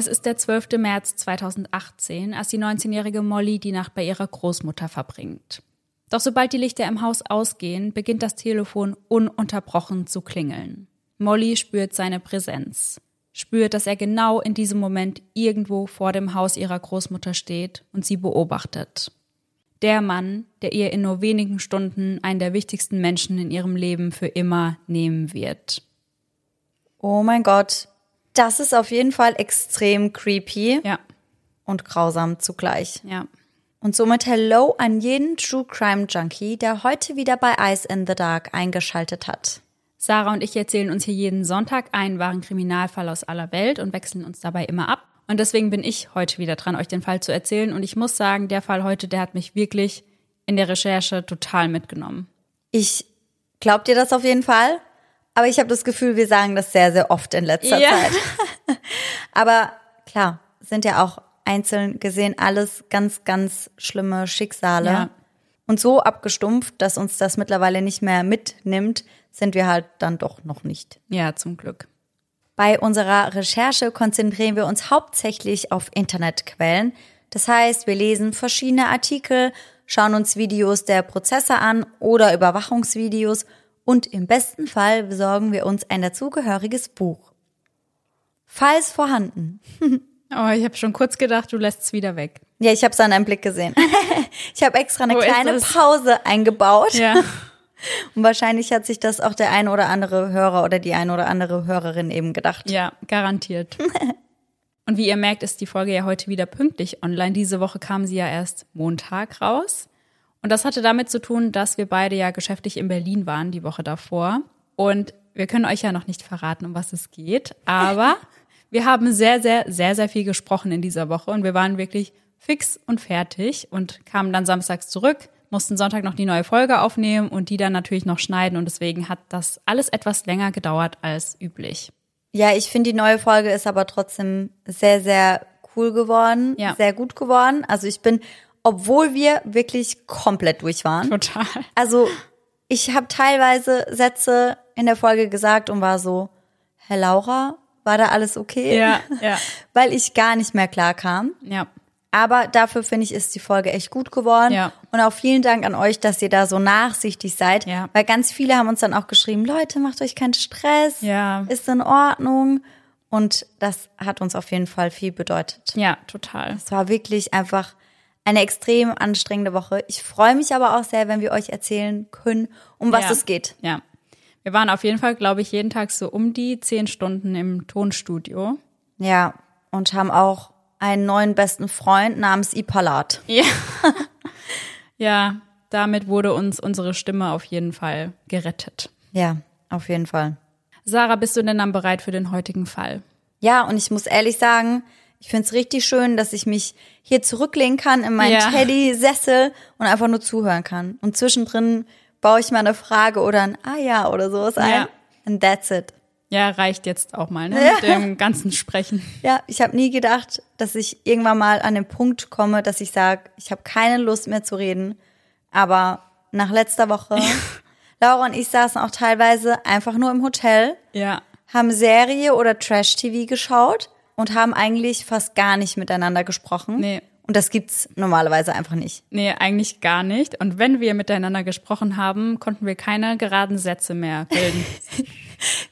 Es ist der 12. März 2018, als die 19-jährige Molly die Nacht bei ihrer Großmutter verbringt. Doch sobald die Lichter im Haus ausgehen, beginnt das Telefon ununterbrochen zu klingeln. Molly spürt seine Präsenz, spürt, dass er genau in diesem Moment irgendwo vor dem Haus ihrer Großmutter steht und sie beobachtet. Der Mann, der ihr in nur wenigen Stunden einen der wichtigsten Menschen in ihrem Leben für immer nehmen wird. Oh mein Gott, das ist auf jeden Fall extrem creepy Ja, und grausam zugleich. ja. Und somit Hello an jeden True Crime Junkie, der heute wieder bei Eyes in the Dark eingeschaltet hat. Sarah und ich erzählen uns hier jeden Sonntag einen wahren Kriminalfall aus aller Welt und wechseln uns dabei immer ab. Und deswegen bin ich heute wieder dran, euch den Fall zu erzählen. Und ich muss sagen, der Fall heute, der hat mich wirklich in der Recherche total mitgenommen. Ich glaub dir das auf jeden Fall, aber ich habe das Gefühl, wir sagen das sehr, sehr oft in letzter Ja. Zeit. aber klar, sind ja auch einzeln gesehen alles ganz, ganz schlimme Schicksale. Ja. Und so abgestumpft, dass uns das mittlerweile nicht mehr mitnimmt, sind wir halt dann doch noch nicht. Ja, zum Glück. Bei unserer Recherche konzentrieren wir uns hauptsächlich auf Internetquellen. Das heißt, wir lesen verschiedene Artikel, schauen uns Videos der Prozesse an oder Überwachungsvideos und im besten Fall besorgen wir uns ein dazugehöriges Buch. Falls vorhanden. Oh, ich habe schon kurz gedacht, du lässt es wieder weg. Ja, ich habe es an einem Blick gesehen. ich habe extra eine Wo ist kleine? Pause eingebaut. Ja. Und wahrscheinlich hat sich das auch der ein oder andere Hörer oder die ein oder andere Hörerin eben gedacht. Ja, garantiert. Und wie ihr merkt, ist die Folge ja heute wieder pünktlich online. Diese Woche kam sie ja erst Montag raus. Und das hatte damit zu tun, dass wir beide ja geschäftlich in Berlin waren die Woche davor. Und wir können euch ja noch nicht verraten, um was es geht. Aber wir haben sehr, sehr, sehr, sehr viel gesprochen in dieser Woche. Und wir waren wirklich fix und fertig und kamen dann samstags zurück, mussten Sonntag noch die neue Folge aufnehmen und die dann natürlich noch schneiden. Und deswegen hat das alles etwas länger gedauert als üblich. Ja, ich finde, die neue Folge ist aber trotzdem sehr, sehr cool geworden, Ja. sehr gut geworden. Also ich bin, obwohl wir wirklich komplett durch waren. Total. Also ich habe teilweise Sätze in der Folge gesagt und war so, Herr Laura, war da alles okay? Ja, ja. Weil ich gar nicht mehr klar kam. Ja, Aber dafür finde ich, ist die Folge echt gut geworden. Ja. Und auch vielen Dank an euch, dass ihr da so nachsichtig seid. Ja. Weil ganz viele haben uns dann auch geschrieben, Leute, macht euch keinen Stress. Ja. Ist in Ordnung. Und das hat uns auf jeden Fall viel bedeutet. ja, total. Es war wirklich einfach eine extrem anstrengende Woche. Ich freue mich aber auch sehr, wenn wir euch erzählen können, um was ja. es geht. Ja. Wir waren auf jeden Fall, glaube ich, jeden Tag so um die zehn Stunden im Tonstudio. Ja. Und haben auch einen neuen besten Freund namens Ipalat. Ja. ja, damit wurde uns unsere Stimme auf jeden Fall gerettet. Ja, auf jeden Fall. Sarah, bist du denn dann bereit für den heutigen Fall? Ja, und ich muss ehrlich sagen, ich finde es richtig schön, dass ich mich hier zurücklehnen kann in meinen Ja. Teddy-Sessel und einfach nur zuhören kann. Und zwischendrin baue ich mal eine Frage oder ein Ah ja oder sowas ein. Ja. And that's it. Ja, reicht jetzt auch mal, ne? Mit dem ganzen Sprechen. Ja, ich habe nie gedacht, dass ich irgendwann mal an den Punkt komme, dass ich sage, ich habe keine Lust mehr zu reden. Aber nach letzter Woche, Laura und ich saßen auch teilweise einfach nur im Hotel, Ja. haben Serie oder Trash-TV geschaut und haben eigentlich fast gar nicht miteinander gesprochen. Nee. Und das gibt's normalerweise einfach nicht. Nee, eigentlich gar nicht. Und wenn wir miteinander gesprochen haben, konnten wir keine geraden Sätze mehr bilden.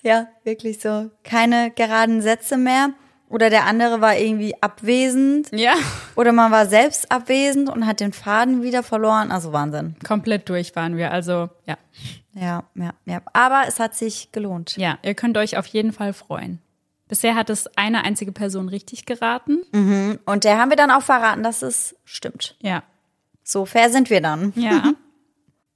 Ja, wirklich so. Keine geraden Sätze mehr. Oder der andere war irgendwie abwesend. ja. Oder man war selbst abwesend und hat den Faden wieder verloren. Also Wahnsinn. Komplett durch waren wir. Also, ja. Ja, ja, ja. Aber es hat sich gelohnt. Ja, ihr könnt euch auf jeden Fall freuen. Bisher hat es eine einzige Person richtig geraten. Und der haben wir dann auch verraten, dass es stimmt. Ja. So fair sind wir dann. Ja.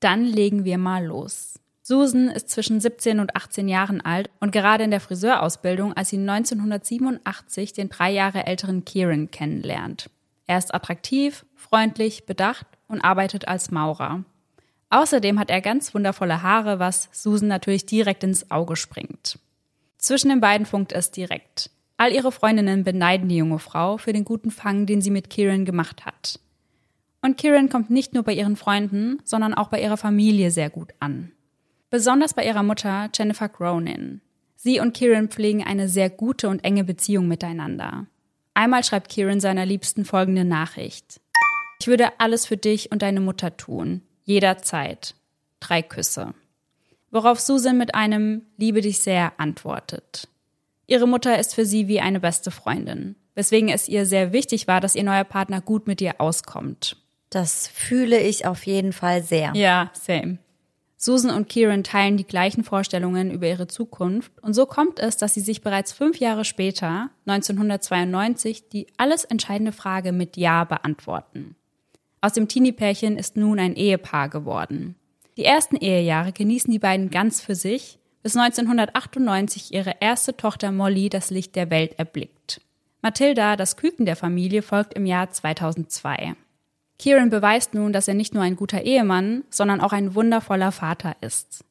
Dann legen wir mal los. Susan ist zwischen 17 und 18 Jahren alt und gerade in der Friseurausbildung, als sie 1987 den drei Jahre älteren Kieran kennenlernt. Er ist attraktiv, freundlich, bedacht und arbeitet als Maurer. Außerdem hat er ganz wundervolle Haare, was Susan natürlich direkt ins Auge springt. Zwischen den beiden funkt es direkt. All ihre Freundinnen beneiden die junge Frau für den guten Fang, den sie mit Kieran gemacht hat. Und Kieran kommt nicht nur bei ihren Freunden, sondern auch bei ihrer Familie sehr gut an. Besonders bei ihrer Mutter Jennifer Cronin. Sie und Kieran pflegen eine sehr gute und enge Beziehung miteinander. Einmal schreibt Kieran seiner Liebsten folgende Nachricht. Ich würde alles für dich und deine Mutter tun. Jederzeit. Drei Küsse. Worauf Susan mit einem Liebe dich sehr antwortet. Ihre Mutter ist für sie wie eine beste Freundin, weswegen es ihr sehr wichtig war, dass ihr neuer Partner gut mit ihr auskommt. Das fühle ich auf jeden Fall sehr. Ja, same. Susan und Kieran teilen die gleichen Vorstellungen über ihre Zukunft und so kommt es, dass sie sich bereits fünf Jahre später, 1992, die alles entscheidende Frage mit Ja beantworten. Aus dem Teenie-Pärchen ist nun ein Ehepaar geworden. Die ersten Ehejahre genießen die beiden ganz für sich, bis 1998 ihre erste Tochter Molly das Licht der Welt erblickt. Mathilda, das Küken der Familie, folgt im Jahr 2002. Kieran beweist nun, dass er nicht nur ein guter Ehemann, sondern auch ein wundervoller Vater ist.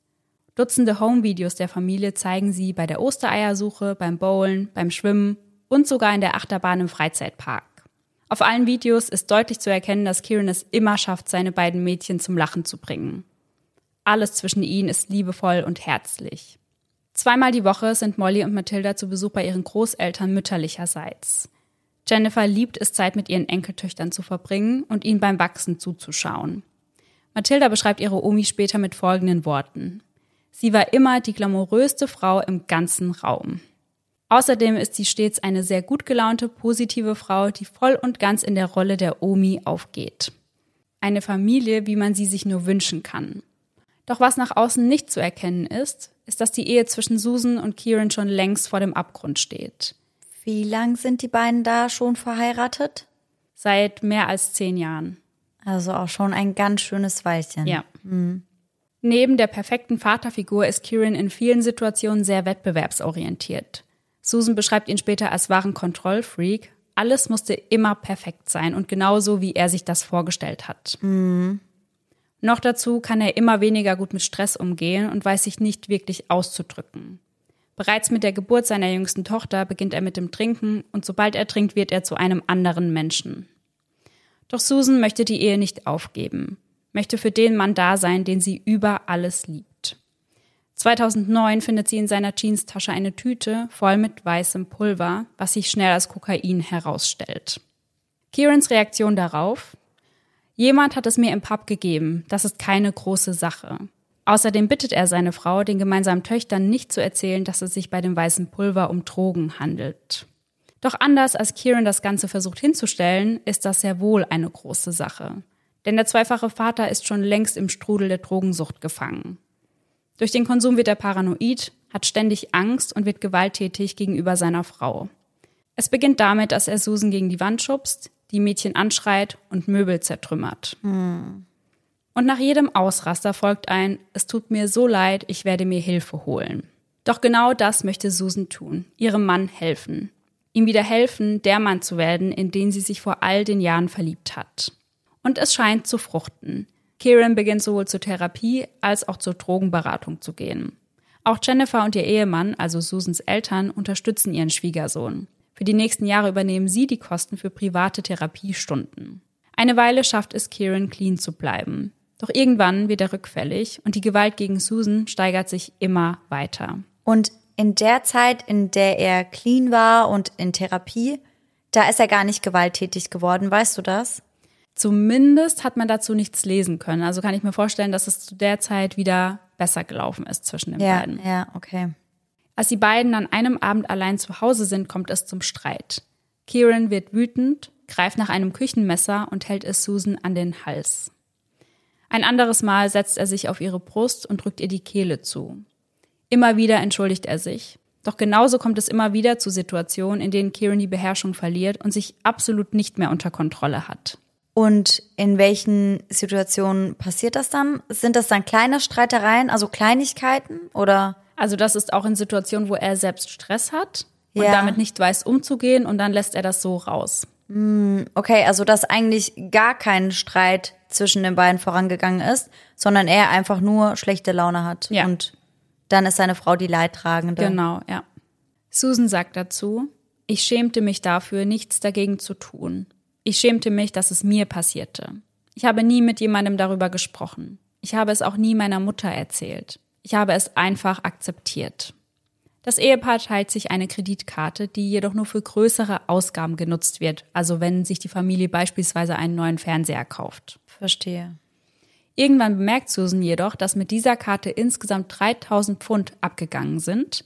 Dutzende Homevideos der Familie zeigen sie bei der Ostereiersuche, beim Bowlen, beim Schwimmen und sogar in der Achterbahn im Freizeitpark. Auf allen Videos ist deutlich zu erkennen, dass Kieran es immer schafft, seine beiden Mädchen zum Lachen zu bringen. Alles zwischen ihnen ist liebevoll und herzlich. Zweimal die Woche sind Molly und Mathilda zu Besuch bei ihren Großeltern mütterlicherseits. Jennifer liebt es, Zeit mit ihren Enkeltöchtern zu verbringen und ihnen beim Wachsen zuzuschauen. Mathilda beschreibt ihre Omi später mit folgenden Worten. Sie war immer die glamouröste Frau im ganzen Raum. Außerdem ist sie stets eine sehr gut gelaunte, positive Frau, die voll und ganz in der Rolle der Omi aufgeht. Eine Familie, wie man sie sich nur wünschen kann. Doch was nach außen nicht zu erkennen ist, ist, dass die Ehe zwischen Susan und Kieran schon längst vor dem Abgrund steht. Wie lang sind die beiden da schon verheiratet? Seit mehr als zehn Jahren. Also auch schon ein ganz schönes Weilchen. Ja. Mhm. Neben der perfekten Vaterfigur ist Kieran in vielen Situationen sehr wettbewerbsorientiert. Susan beschreibt ihn später als wahren Kontrollfreak. Alles musste immer perfekt sein und genauso, wie er sich das vorgestellt hat. Mhm. Noch dazu kann er immer weniger gut mit Stress umgehen und weiß sich nicht wirklich auszudrücken. Bereits mit der Geburt seiner jüngsten Tochter beginnt er mit dem Trinken und sobald er trinkt, wird er zu einem anderen Menschen. Doch Susan möchte die Ehe nicht aufgeben, möchte für den Mann da sein, den sie über alles liebt. 2009 findet sie in seiner Jeanstasche eine Tüte voll mit weißem Pulver, was sich schnell als Kokain herausstellt. Kierans Reaktion darauf? Jemand hat es mir im Pub gegeben, das ist keine große Sache. Außerdem bittet er seine Frau, den gemeinsamen Töchtern nicht zu erzählen, dass es sich bei dem weißen Pulver um Drogen handelt. Doch anders als Kieran das Ganze versucht hinzustellen, ist das sehr wohl eine große Sache. Denn der zweifache Vater ist schon längst im Strudel der Drogensucht gefangen. Durch den Konsum wird er paranoid, hat ständig Angst und wird gewalttätig gegenüber seiner Frau. Es beginnt damit, dass er Susan gegen die Wand schubst, die Mädchen anschreit und Möbel zertrümmert. Hm. Und nach jedem Ausraster folgt ein, es tut mir so leid, ich werde mir Hilfe holen. Doch genau das möchte Susan tun, ihrem Mann helfen. Ihm wieder helfen, der Mann zu werden, in den sie sich vor all den Jahren verliebt hat. Und es scheint zu fruchten. Kieran beginnt sowohl zur Therapie als auch zur Drogenberatung zu gehen. Auch Jennifer und ihr Ehemann, also Susans Eltern, unterstützen ihren Schwiegersohn. Für die nächsten Jahre übernehmen sie die Kosten für private Therapiestunden. Eine Weile schafft es Kieran, clean zu bleiben. Doch irgendwann wird er rückfällig und die Gewalt gegen Susan steigert sich immer weiter. Und in der Zeit, in der er clean war und in Therapie, da ist er gar nicht gewalttätig geworden, weißt du das? Zumindest hat man dazu nichts lesen können. Also kann ich mir vorstellen, dass es zu der Zeit wieder besser gelaufen ist zwischen den ja, beiden. Ja, okay. Als die beiden an einem Abend allein zu Hause sind, kommt es zum Streit. Kieran wird wütend, greift nach einem Küchenmesser und hält es Susan an den Hals. Ein anderes Mal setzt er sich auf ihre Brust und drückt ihr die Kehle zu. Immer wieder entschuldigt er sich. Doch genauso kommt es immer wieder zu Situationen, in denen Kieran die Beherrschung verliert und sich absolut nicht mehr unter Kontrolle hat. Und in welchen Situationen passiert das dann? Sind das dann kleine Streitereien, also Kleinigkeiten oder? Also das ist auch in Situationen, wo er selbst Stress hat und ja. damit nicht weiß umzugehen und dann lässt er das so raus. Hm, okay, also dass eigentlich gar kein Streit zwischen den beiden vorangegangen ist, sondern er einfach nur schlechte Laune hat. Ja. Und dann ist seine Frau die Leidtragende. Genau, ja. Susan sagt dazu, ich schämte mich dafür, nichts dagegen zu tun. Ich schämte mich, dass es mir passierte. Ich habe nie mit jemandem darüber gesprochen. Ich habe es auch nie meiner Mutter erzählt. Ich habe es einfach akzeptiert. Das Ehepaar teilt sich eine Kreditkarte, die jedoch nur für größere Ausgaben genutzt wird, also wenn sich die Familie beispielsweise einen neuen Fernseher kauft. Verstehe. Irgendwann bemerkt Susan jedoch, dass mit dieser Karte insgesamt 3000 Pfund abgegangen sind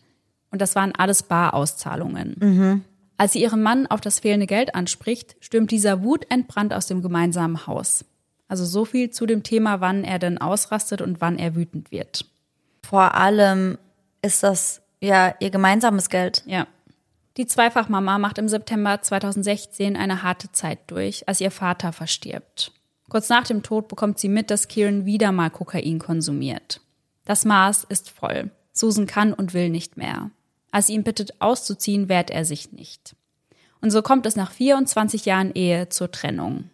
und das waren alles Barauszahlungen. Mhm. Als sie ihren Mann auf das fehlende Geld anspricht, stürmt dieser wutentbrannt aus dem gemeinsamen Haus. Also so viel zu dem Thema, wann er denn ausrastet und wann er wütend wird. Vor allem ist das ja ihr gemeinsames Geld. Ja. Die Zweifachmama macht im September 2016 eine harte Zeit durch, als ihr Vater verstirbt. Kurz nach dem Tod bekommt sie mit, dass Kieran wieder mal Kokain konsumiert. Das Maß ist voll. Susan kann und will nicht mehr. Als sie ihn bittet, auszuziehen, wehrt er sich nicht. Und so kommt es nach 24 Jahren Ehe zur Trennung.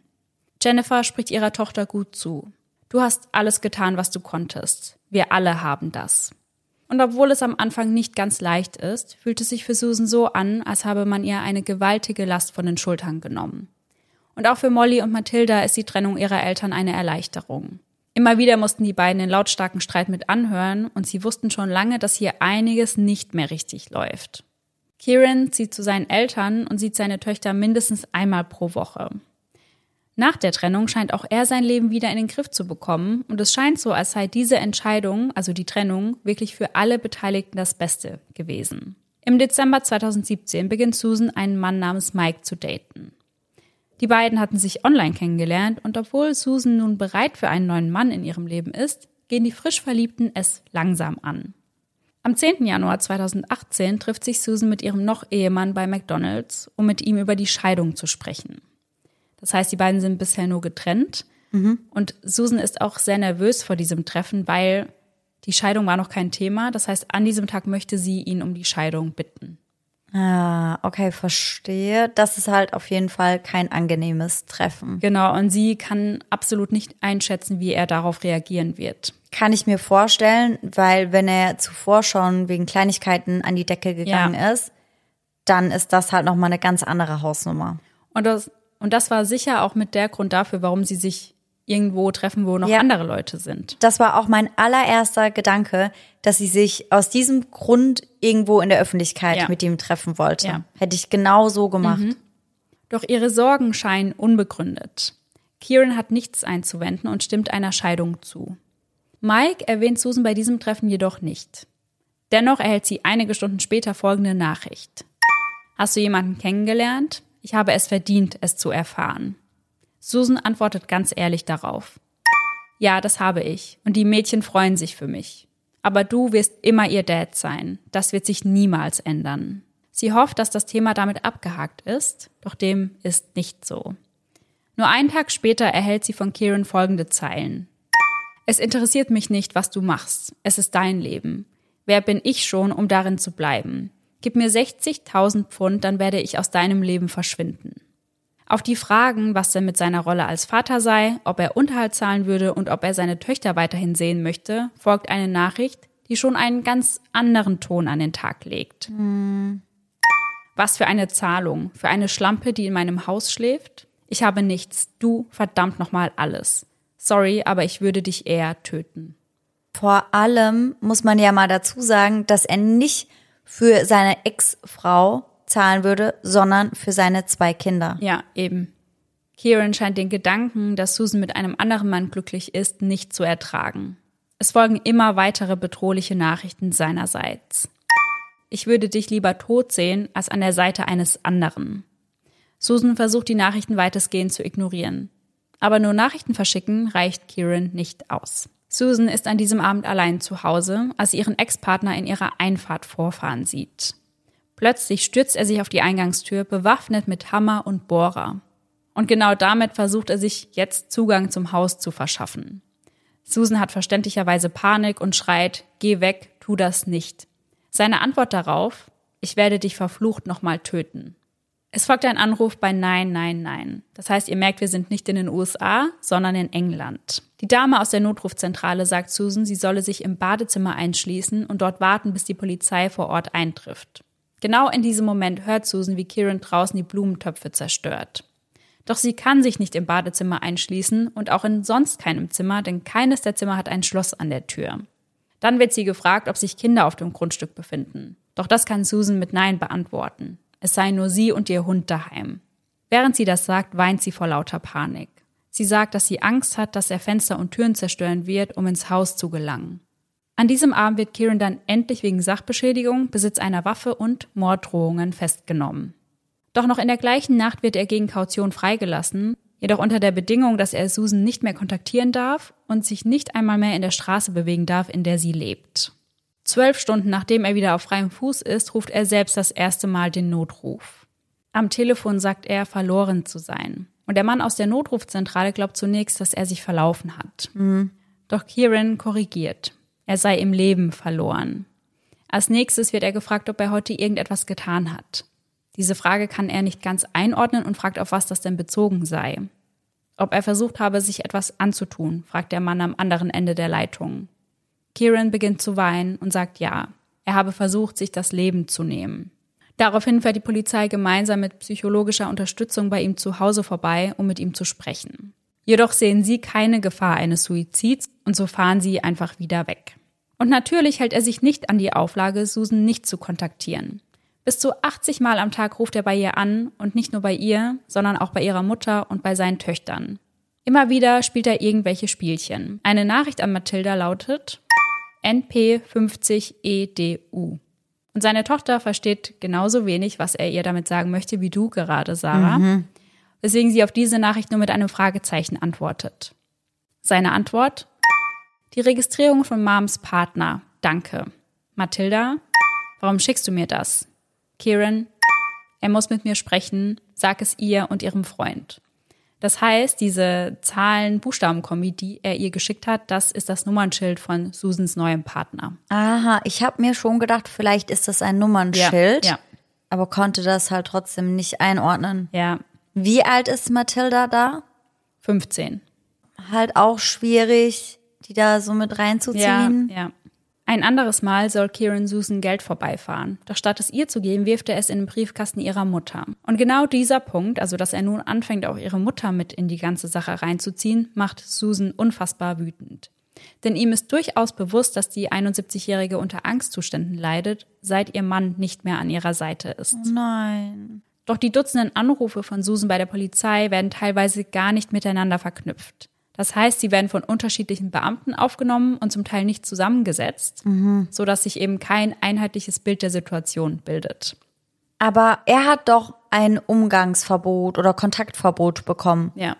Jennifer spricht ihrer Tochter gut zu. Du hast alles getan, was du konntest. Wir alle haben das. Und obwohl es am Anfang nicht ganz leicht ist, fühlt es sich für Susan so an, als habe man ihr eine gewaltige Last von den Schultern genommen. Und auch für Molly und Mathilda ist die Trennung ihrer Eltern eine Erleichterung. Immer wieder mussten die beiden den lautstarken Streit mit anhören und sie wussten schon lange, dass hier einiges nicht mehr richtig läuft. Kieran zieht zu seinen Eltern und sieht seine Töchter mindestens einmal pro Woche. Nach der Trennung scheint auch er sein Leben wieder in den Griff zu bekommen und es scheint so, als sei diese Entscheidung, also die Trennung, wirklich für alle Beteiligten das Beste gewesen. Im Dezember 2017 beginnt Susan einen Mann namens Mike zu daten. Die beiden hatten sich online kennengelernt und obwohl Susan nun bereit für einen neuen Mann in ihrem Leben ist, gehen die frisch Verliebten es langsam an. Am 10. Januar 2018 trifft sich Susan mit ihrem noch Ehemann bei McDonald's, um mit ihm über die Scheidung zu sprechen. Das heißt, die beiden sind bisher nur getrennt. Mhm. Und Susan ist auch sehr nervös vor diesem Treffen, weil die Scheidung war noch kein Thema. Das heißt, an diesem Tag möchte sie ihn um die Scheidung bitten. Ah, okay, verstehe. Das ist halt auf jeden Fall kein angenehmes Treffen. Genau, und sie kann absolut nicht einschätzen, wie er darauf reagieren wird. Kann ich mir vorstellen, weil wenn er zuvor schon wegen Kleinigkeiten an die Decke gegangen ja. ist, dann ist das halt nochmal eine ganz andere Hausnummer. Und das, und das war sicher auch mit der Grund dafür, warum sie sich irgendwo treffen, wo noch ja. andere Leute sind. Das war auch mein allererster Gedanke, dass sie sich aus diesem Grund irgendwo in der Öffentlichkeit ja. mit ihm treffen wollte. Ja. Hätte ich genau so gemacht. Mhm. Doch ihre Sorgen scheinen unbegründet. Kieran hat nichts einzuwenden und stimmt einer Scheidung zu. Mike erwähnt Susan bei diesem Treffen jedoch nicht. Dennoch erhält sie einige Stunden später folgende Nachricht. Hast du jemanden kennengelernt? Ich habe es verdient, es zu erfahren. Susan antwortet ganz ehrlich darauf. Ja, das habe ich. Und die Mädchen freuen sich für mich. Aber du wirst immer ihr Dad sein. Das wird sich niemals ändern. Sie hofft, dass das Thema damit abgehakt ist, doch dem ist nicht so. Nur einen Tag später erhält sie von Kieran folgende Zeilen. Es interessiert mich nicht, was du machst. Es ist dein Leben. Wer bin ich schon, um darin zu bleiben? Gib mir 60.000 Pfund, dann werde ich aus deinem Leben verschwinden. Auf die Fragen, was denn mit seiner Rolle als Vater sei, ob er Unterhalt zahlen würde und ob er seine Töchter weiterhin sehen möchte, folgt eine Nachricht, die schon einen ganz anderen Ton an den Tag legt. Hm. Was für eine Zahlung, für eine Schlampe, die in meinem Haus schläft? Ich habe nichts, du verdammt nochmal alles. Sorry, aber ich würde dich eher töten. Vor allem muss man ja mal dazu sagen, dass er nicht für seine Ex-Frau zahlen würde, sondern für seine zwei Kinder. Ja, eben. Kieran scheint den Gedanken, dass Susan mit einem anderen Mann glücklich ist, nicht zu ertragen. Es folgen immer weitere bedrohliche Nachrichten seinerseits. Ich würde dich lieber tot sehen, als an der Seite eines anderen. Susan versucht die Nachrichten weitestgehend zu ignorieren. Aber nur Nachrichten verschicken reicht Kieran nicht aus. Susan ist an diesem Abend allein zu Hause, als sie ihren Ex-Partner in ihrer Einfahrt vorfahren sieht. Plötzlich stürzt er sich auf die Eingangstür, bewaffnet mit Hammer und Bohrer. Und genau damit versucht er sich jetzt Zugang zum Haus zu verschaffen. Susan hat verständlicherweise Panik und schreit, geh weg, tu das nicht. Seine Antwort darauf, ich werde dich verflucht nochmal töten. Es folgt ein Anruf bei Nein, Nein, Nein. Das heißt, ihr merkt, wir sind nicht in den USA, sondern in England. Die Dame aus der Notrufzentrale sagt Susan, sie solle sich im Badezimmer einschließen und dort warten, bis die Polizei vor Ort eintrifft. Genau in diesem Moment hört Susan, wie Kieran draußen die Blumentöpfe zerstört. Doch sie kann sich nicht im Badezimmer einschließen und auch in sonst keinem Zimmer, denn keines der Zimmer hat ein Schloss an der Tür. Dann wird sie gefragt, ob sich Kinder auf dem Grundstück befinden. Doch das kann Susan mit Nein beantworten. Es sei nur sie und ihr Hund daheim. Während sie das sagt, weint sie vor lauter Panik. Sie sagt, dass sie Angst hat, dass er Fenster und Türen zerstören wird, um ins Haus zu gelangen. An diesem Abend wird Kieran dann endlich wegen Sachbeschädigung, Besitz einer Waffe und Morddrohungen festgenommen. Doch noch in der gleichen Nacht wird er gegen Kaution freigelassen, jedoch unter der Bedingung, dass er Susan nicht mehr kontaktieren darf und sich nicht einmal mehr in der Straße bewegen darf, in der sie lebt. Zwölf Stunden nachdem er wieder auf freiem Fuß ist, ruft er selbst das erste Mal den Notruf. Am Telefon sagt er, verloren zu sein. Und der Mann aus der Notrufzentrale glaubt zunächst, dass er sich verlaufen hat. Mhm. Doch Kieran korrigiert. Er sei im Leben verloren. Als nächstes wird er gefragt, ob er heute irgendetwas getan hat. Diese Frage kann er nicht ganz einordnen und fragt, auf was das denn bezogen sei. Ob er versucht habe, sich etwas anzutun, fragt der Mann am anderen Ende der Leitung. Kieran beginnt zu weinen und sagt ja. Er habe versucht, sich das Leben zu nehmen. Daraufhin fährt die Polizei gemeinsam mit psychologischer Unterstützung bei ihm zu Hause vorbei, um mit ihm zu sprechen. Jedoch sehen sie keine Gefahr eines Suizids und so fahren sie einfach wieder weg. Und natürlich hält er sich nicht an die Auflage, Susan nicht zu kontaktieren. Bis zu 80 Mal am Tag ruft er bei ihr an und nicht nur bei ihr, sondern auch bei ihrer Mutter und bei seinen Töchtern. Immer wieder spielt er irgendwelche Spielchen. Eine Nachricht an Mathilda lautet NP50EDU. Und seine Tochter versteht genauso wenig, was er ihr damit sagen möchte, wie du gerade, Sarah. Mhm. Weswegen sie auf diese Nachricht nur mit einem Fragezeichen antwortet. Seine Antwort? Die Registrierung von Moms Partner. Danke. Mathilda? Warum schickst du mir das? Kieran? Er muss mit mir sprechen. Sag es ihr und ihrem Freund. Das heißt, diese Zahlen-Buchstaben-Kombi, die er ihr geschickt hat, das ist das Nummernschild von Susans neuem Partner. Aha, ich habe mir schon gedacht, vielleicht ist das ein Nummernschild, ja, ja. aber konnte das halt trotzdem nicht einordnen. Ja. Wie alt ist Mathilda da? 15. Halt auch schwierig, die da so mit reinzuziehen. Ja, ja. Ein anderes Mal soll Kieran Susan Geld vorbeifahren. Doch statt es ihr zu geben, wirft er es in den Briefkasten ihrer Mutter. Und genau dieser Punkt, also dass er nun anfängt, auch ihre Mutter mit in die ganze Sache reinzuziehen, macht Susan unfassbar wütend. Denn ihm ist durchaus bewusst, dass die 71-Jährige unter Angstzuständen leidet, seit ihr Mann nicht mehr an ihrer Seite ist. Oh nein. Doch die Dutzenden Anrufe von Susan bei der Polizei werden teilweise gar nicht miteinander verknüpft. Das heißt, sie werden von unterschiedlichen Beamten aufgenommen und zum Teil nicht zusammengesetzt, mhm. sodass sich eben kein einheitliches Bild der Situation bildet. Aber er hat doch ein Umgangsverbot oder Kontaktverbot bekommen. Ja.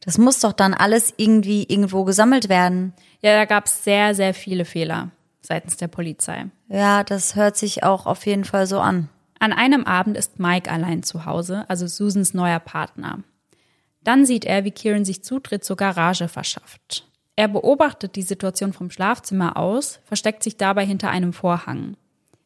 Das muss doch dann alles irgendwie irgendwo gesammelt werden. Ja, da gab es sehr, sehr viele Fehler seitens der Polizei. Ja, das hört sich auch auf jeden Fall so an. An einem Abend ist Mike allein zu Hause, also Susans neuer Partner. Dann sieht er, wie Kieran sich Zutritt zur Garage verschafft. Er beobachtet die Situation vom Schlafzimmer aus, versteckt sich dabei hinter einem Vorhang.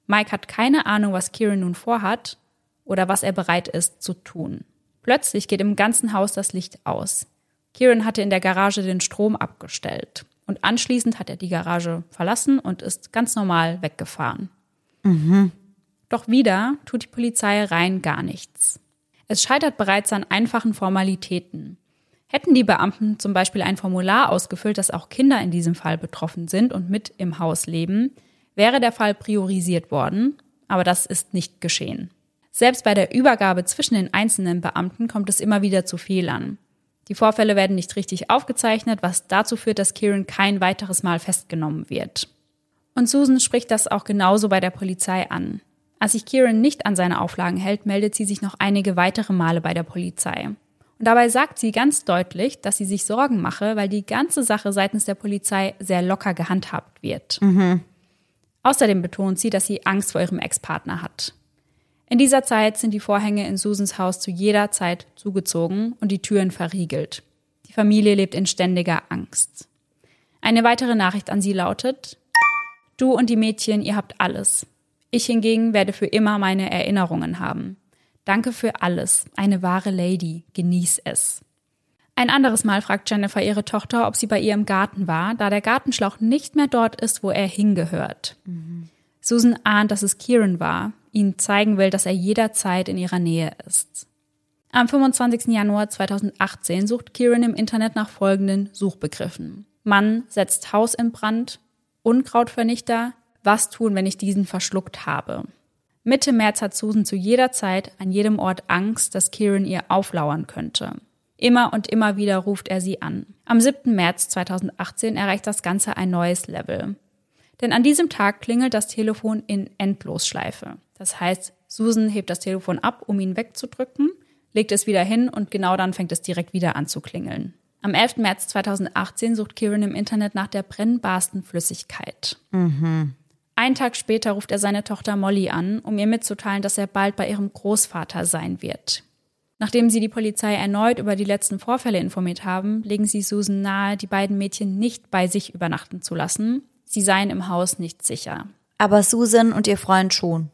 Mike hat keine Ahnung, was Kieran nun vorhat oder was er bereit ist zu tun. Plötzlich geht im ganzen Haus das Licht aus. Kieran hatte in der Garage den Strom abgestellt und anschließend hat er die Garage verlassen und ist ganz normal weggefahren. Mhm. Doch wieder tut die Polizei rein gar nichts. Es scheitert bereits an einfachen Formalitäten. Hätten die Beamten zum Beispiel ein Formular ausgefüllt, dass auch Kinder in diesem Fall betroffen sind und mit im Haus leben, wäre der Fall priorisiert worden, aber das ist nicht geschehen. Selbst bei der Übergabe zwischen den einzelnen Beamten kommt es immer wieder zu Fehlern. Die Vorfälle werden nicht richtig aufgezeichnet, was dazu führt, dass Kieran kein weiteres Mal festgenommen wird. Und Susan spricht das auch genauso bei der Polizei an. Als sich Kieran nicht an seine Auflagen hält, meldet sie sich noch einige weitere Male bei der Polizei. Und dabei sagt sie ganz deutlich, dass sie sich Sorgen mache, weil die ganze Sache seitens der Polizei sehr locker gehandhabt wird. Mhm. Außerdem betont sie, dass sie Angst vor ihrem Ex-Partner hat. In dieser Zeit sind die Vorhänge in Susans Haus zu jeder Zeit zugezogen und die Türen verriegelt. Die Familie lebt in ständiger Angst. Eine weitere Nachricht an sie lautet, Du und die Mädchen, ihr habt alles. Ich hingegen werde für immer meine Erinnerungen haben. Danke für alles. Eine wahre Lady. Genieß es. Ein anderes Mal fragt Jennifer ihre Tochter, ob sie bei ihr im Garten war, da der Gartenschlauch nicht mehr dort ist, wo er hingehört. Mhm. Susan ahnt, dass es Kieran war, ihnen zeigen will, dass er jederzeit in ihrer Nähe ist. Am 25. Januar 2018 sucht Kieran im Internet nach folgenden Suchbegriffen. Mann setzt Haus in Brand, Unkrautvernichter, was tun, wenn ich diesen verschluckt habe. Mitte März hat Susan zu jeder Zeit an jedem Ort Angst, dass Kieran ihr auflauern könnte. Immer und immer wieder ruft er sie an. Am 7. März 2018 erreicht das Ganze ein neues Level. Denn an diesem Tag klingelt das Telefon in Endlosschleife. Das heißt, Susan hebt das Telefon ab, um ihn wegzudrücken, legt es wieder hin und genau dann fängt es direkt wieder an zu klingeln. Am 11. März 2018 sucht Kieran im Internet nach der brennbarsten Flüssigkeit. Mhm. Einen Tag später ruft er seine Tochter Molly an, um ihr mitzuteilen, dass er bald bei ihrem Großvater sein wird. Nachdem sie die Polizei erneut über die letzten Vorfälle informiert haben, legen sie Susan nahe, die beiden Mädchen nicht bei sich übernachten zu lassen. Sie seien im Haus nicht sicher. Aber Susan und ihr Freund schon.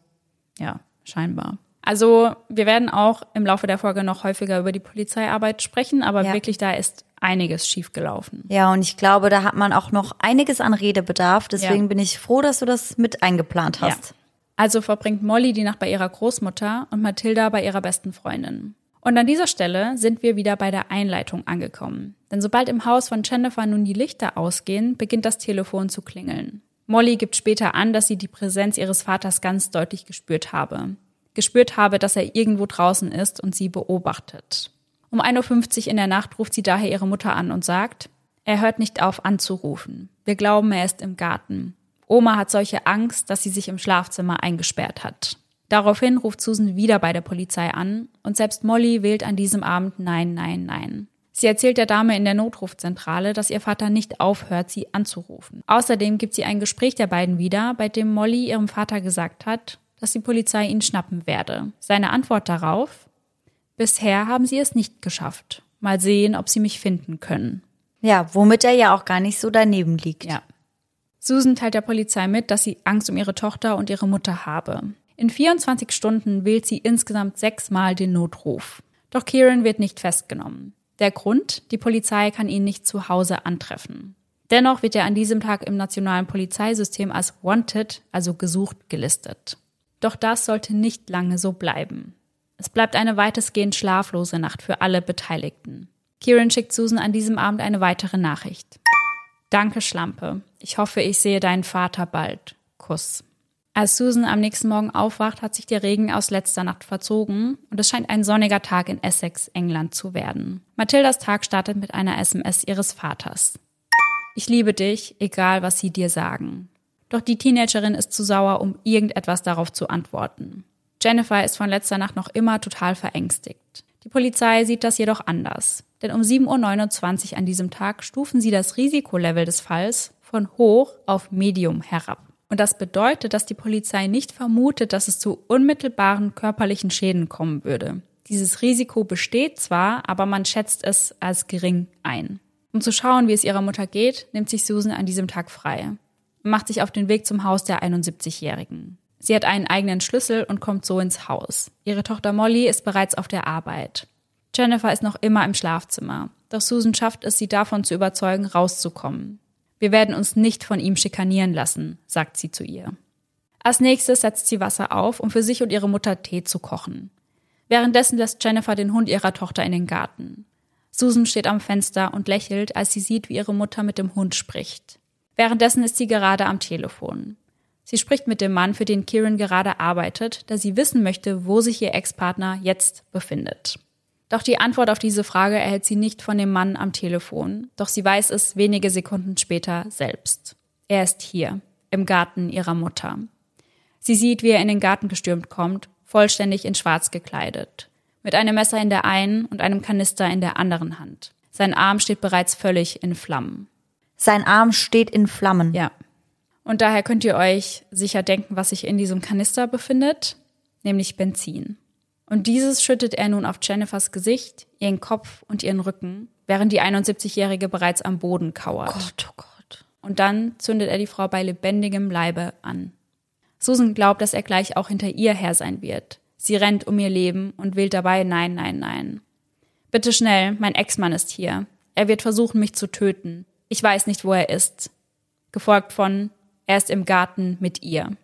Ja, scheinbar. Also wir werden auch im Laufe der Folge noch häufiger über die Polizeiarbeit sprechen, aber ja. wirklich da ist einiges schiefgelaufen. Ja, und ich glaube, da hat man auch noch einiges an Redebedarf. Deswegen ja. bin ich froh, dass du das mit eingeplant hast. Ja. Also verbringt Molly die Nacht bei ihrer Großmutter und Mathilda bei ihrer besten Freundin. Und an dieser Stelle sind wir wieder bei der Einleitung angekommen. Denn sobald im Haus von Jennifer nun die Lichter ausgehen, beginnt das Telefon zu klingeln. Molly gibt später an, dass sie die Präsenz ihres Vaters ganz deutlich gespürt habe. Gespürt habe, dass er irgendwo draußen ist und sie beobachtet. Um 1.50 Uhr in der Nacht ruft sie daher ihre Mutter an und sagt, er hört nicht auf anzurufen. Wir glauben, er ist im Garten. Oma hat solche Angst, dass sie sich im Schlafzimmer eingesperrt hat. Daraufhin ruft Susan wieder bei der Polizei an und selbst Molly wählt an diesem Abend Nein, Nein, Nein. Sie erzählt der Dame in der Notrufzentrale, dass ihr Vater nicht aufhört, sie anzurufen. Außerdem gibt sie ein Gespräch der beiden wieder, bei dem Molly ihrem Vater gesagt hat, dass die Polizei ihn schnappen werde. Seine Antwort darauf? Bisher haben sie es nicht geschafft. Mal sehen, ob sie mich finden können. Ja, womit er ja auch gar nicht so daneben liegt. Ja. Susan teilt der Polizei mit, dass sie Angst um ihre Tochter und ihre Mutter habe. In 24 Stunden wählt sie insgesamt sechsmal den Notruf. Doch Kieran wird nicht festgenommen. Der Grund? Die Polizei kann ihn nicht zu Hause antreffen. Dennoch wird er an diesem Tag im nationalen Polizeisystem als wanted, also gesucht, gelistet. Doch das sollte nicht lange so bleiben. Es bleibt eine weitestgehend schlaflose Nacht für alle Beteiligten. Kieran schickt Susan an diesem Abend eine weitere Nachricht. Danke, Schlampe. Ich hoffe, ich sehe deinen Vater bald. Kuss. Als Susan am nächsten Morgen aufwacht, hat sich der Regen aus letzter Nacht verzogen und es scheint ein sonniger Tag in Essex, England zu werden. Mathildas Tag startet mit einer SMS ihres Vaters. Ich liebe dich, egal was sie dir sagen. Doch die Teenagerin ist zu sauer, um irgendetwas darauf zu antworten. Jennifer ist von letzter Nacht noch immer total verängstigt. Die Polizei sieht das jedoch anders. Denn um 7.29 Uhr an diesem Tag stufen sie das Risikolevel des Falls von hoch auf Medium herab. Und das bedeutet, dass die Polizei nicht vermutet, dass es zu unmittelbaren körperlichen Schäden kommen würde. Dieses Risiko besteht zwar, aber man schätzt es als gering ein. Um zu schauen, wie es ihrer Mutter geht, nimmt sich Susan an diesem Tag frei und macht sich auf den Weg zum Haus der 71-Jährigen. Sie hat einen eigenen Schlüssel und kommt so ins Haus. Ihre Tochter Molly ist bereits auf der Arbeit. Jennifer ist noch immer im Schlafzimmer, doch Susan schafft es, sie davon zu überzeugen, rauszukommen. Wir werden uns nicht von ihm schikanieren lassen, sagt sie zu ihr. Als nächstes setzt sie Wasser auf, um für sich und ihre Mutter Tee zu kochen. Währenddessen lässt Jennifer den Hund ihrer Tochter in den Garten. Susan steht am Fenster und lächelt, als sie sieht, wie ihre Mutter mit dem Hund spricht. Währenddessen ist sie gerade am Telefon. Sie spricht mit dem Mann, für den Kieran gerade arbeitet, da sie wissen möchte, wo sich ihr Ex-Partner jetzt befindet. Doch die Antwort auf diese Frage erhält sie nicht von dem Mann am Telefon, doch sie weiß es wenige Sekunden später selbst. Er ist hier, im Garten ihrer Mutter. Sie sieht, wie er in den Garten gestürmt kommt, vollständig in Schwarz gekleidet, mit einem Messer in der einen und einem Kanister in der anderen Hand. Sein Arm steht bereits völlig in Flammen. Sein Arm steht in Flammen. Ja. Und daher könnt ihr euch sicher denken, was sich in diesem Kanister befindet, nämlich Benzin. Und dieses schüttet er nun auf Jennifers Gesicht, ihren Kopf und ihren Rücken, während die 71-Jährige bereits am Boden kauert. Gott, oh Gott. Und dann zündet er die Frau bei lebendigem Leibe an. Susan glaubt, dass er gleich auch hinter ihr her sein wird. Sie rennt um ihr Leben und wählt dabei Nein, nein, nein. Bitte schnell, mein Ex-Mann ist hier. Er wird versuchen, mich zu töten. Ich weiß nicht, wo er ist. Gefolgt von Er ist im Garten mit ihr.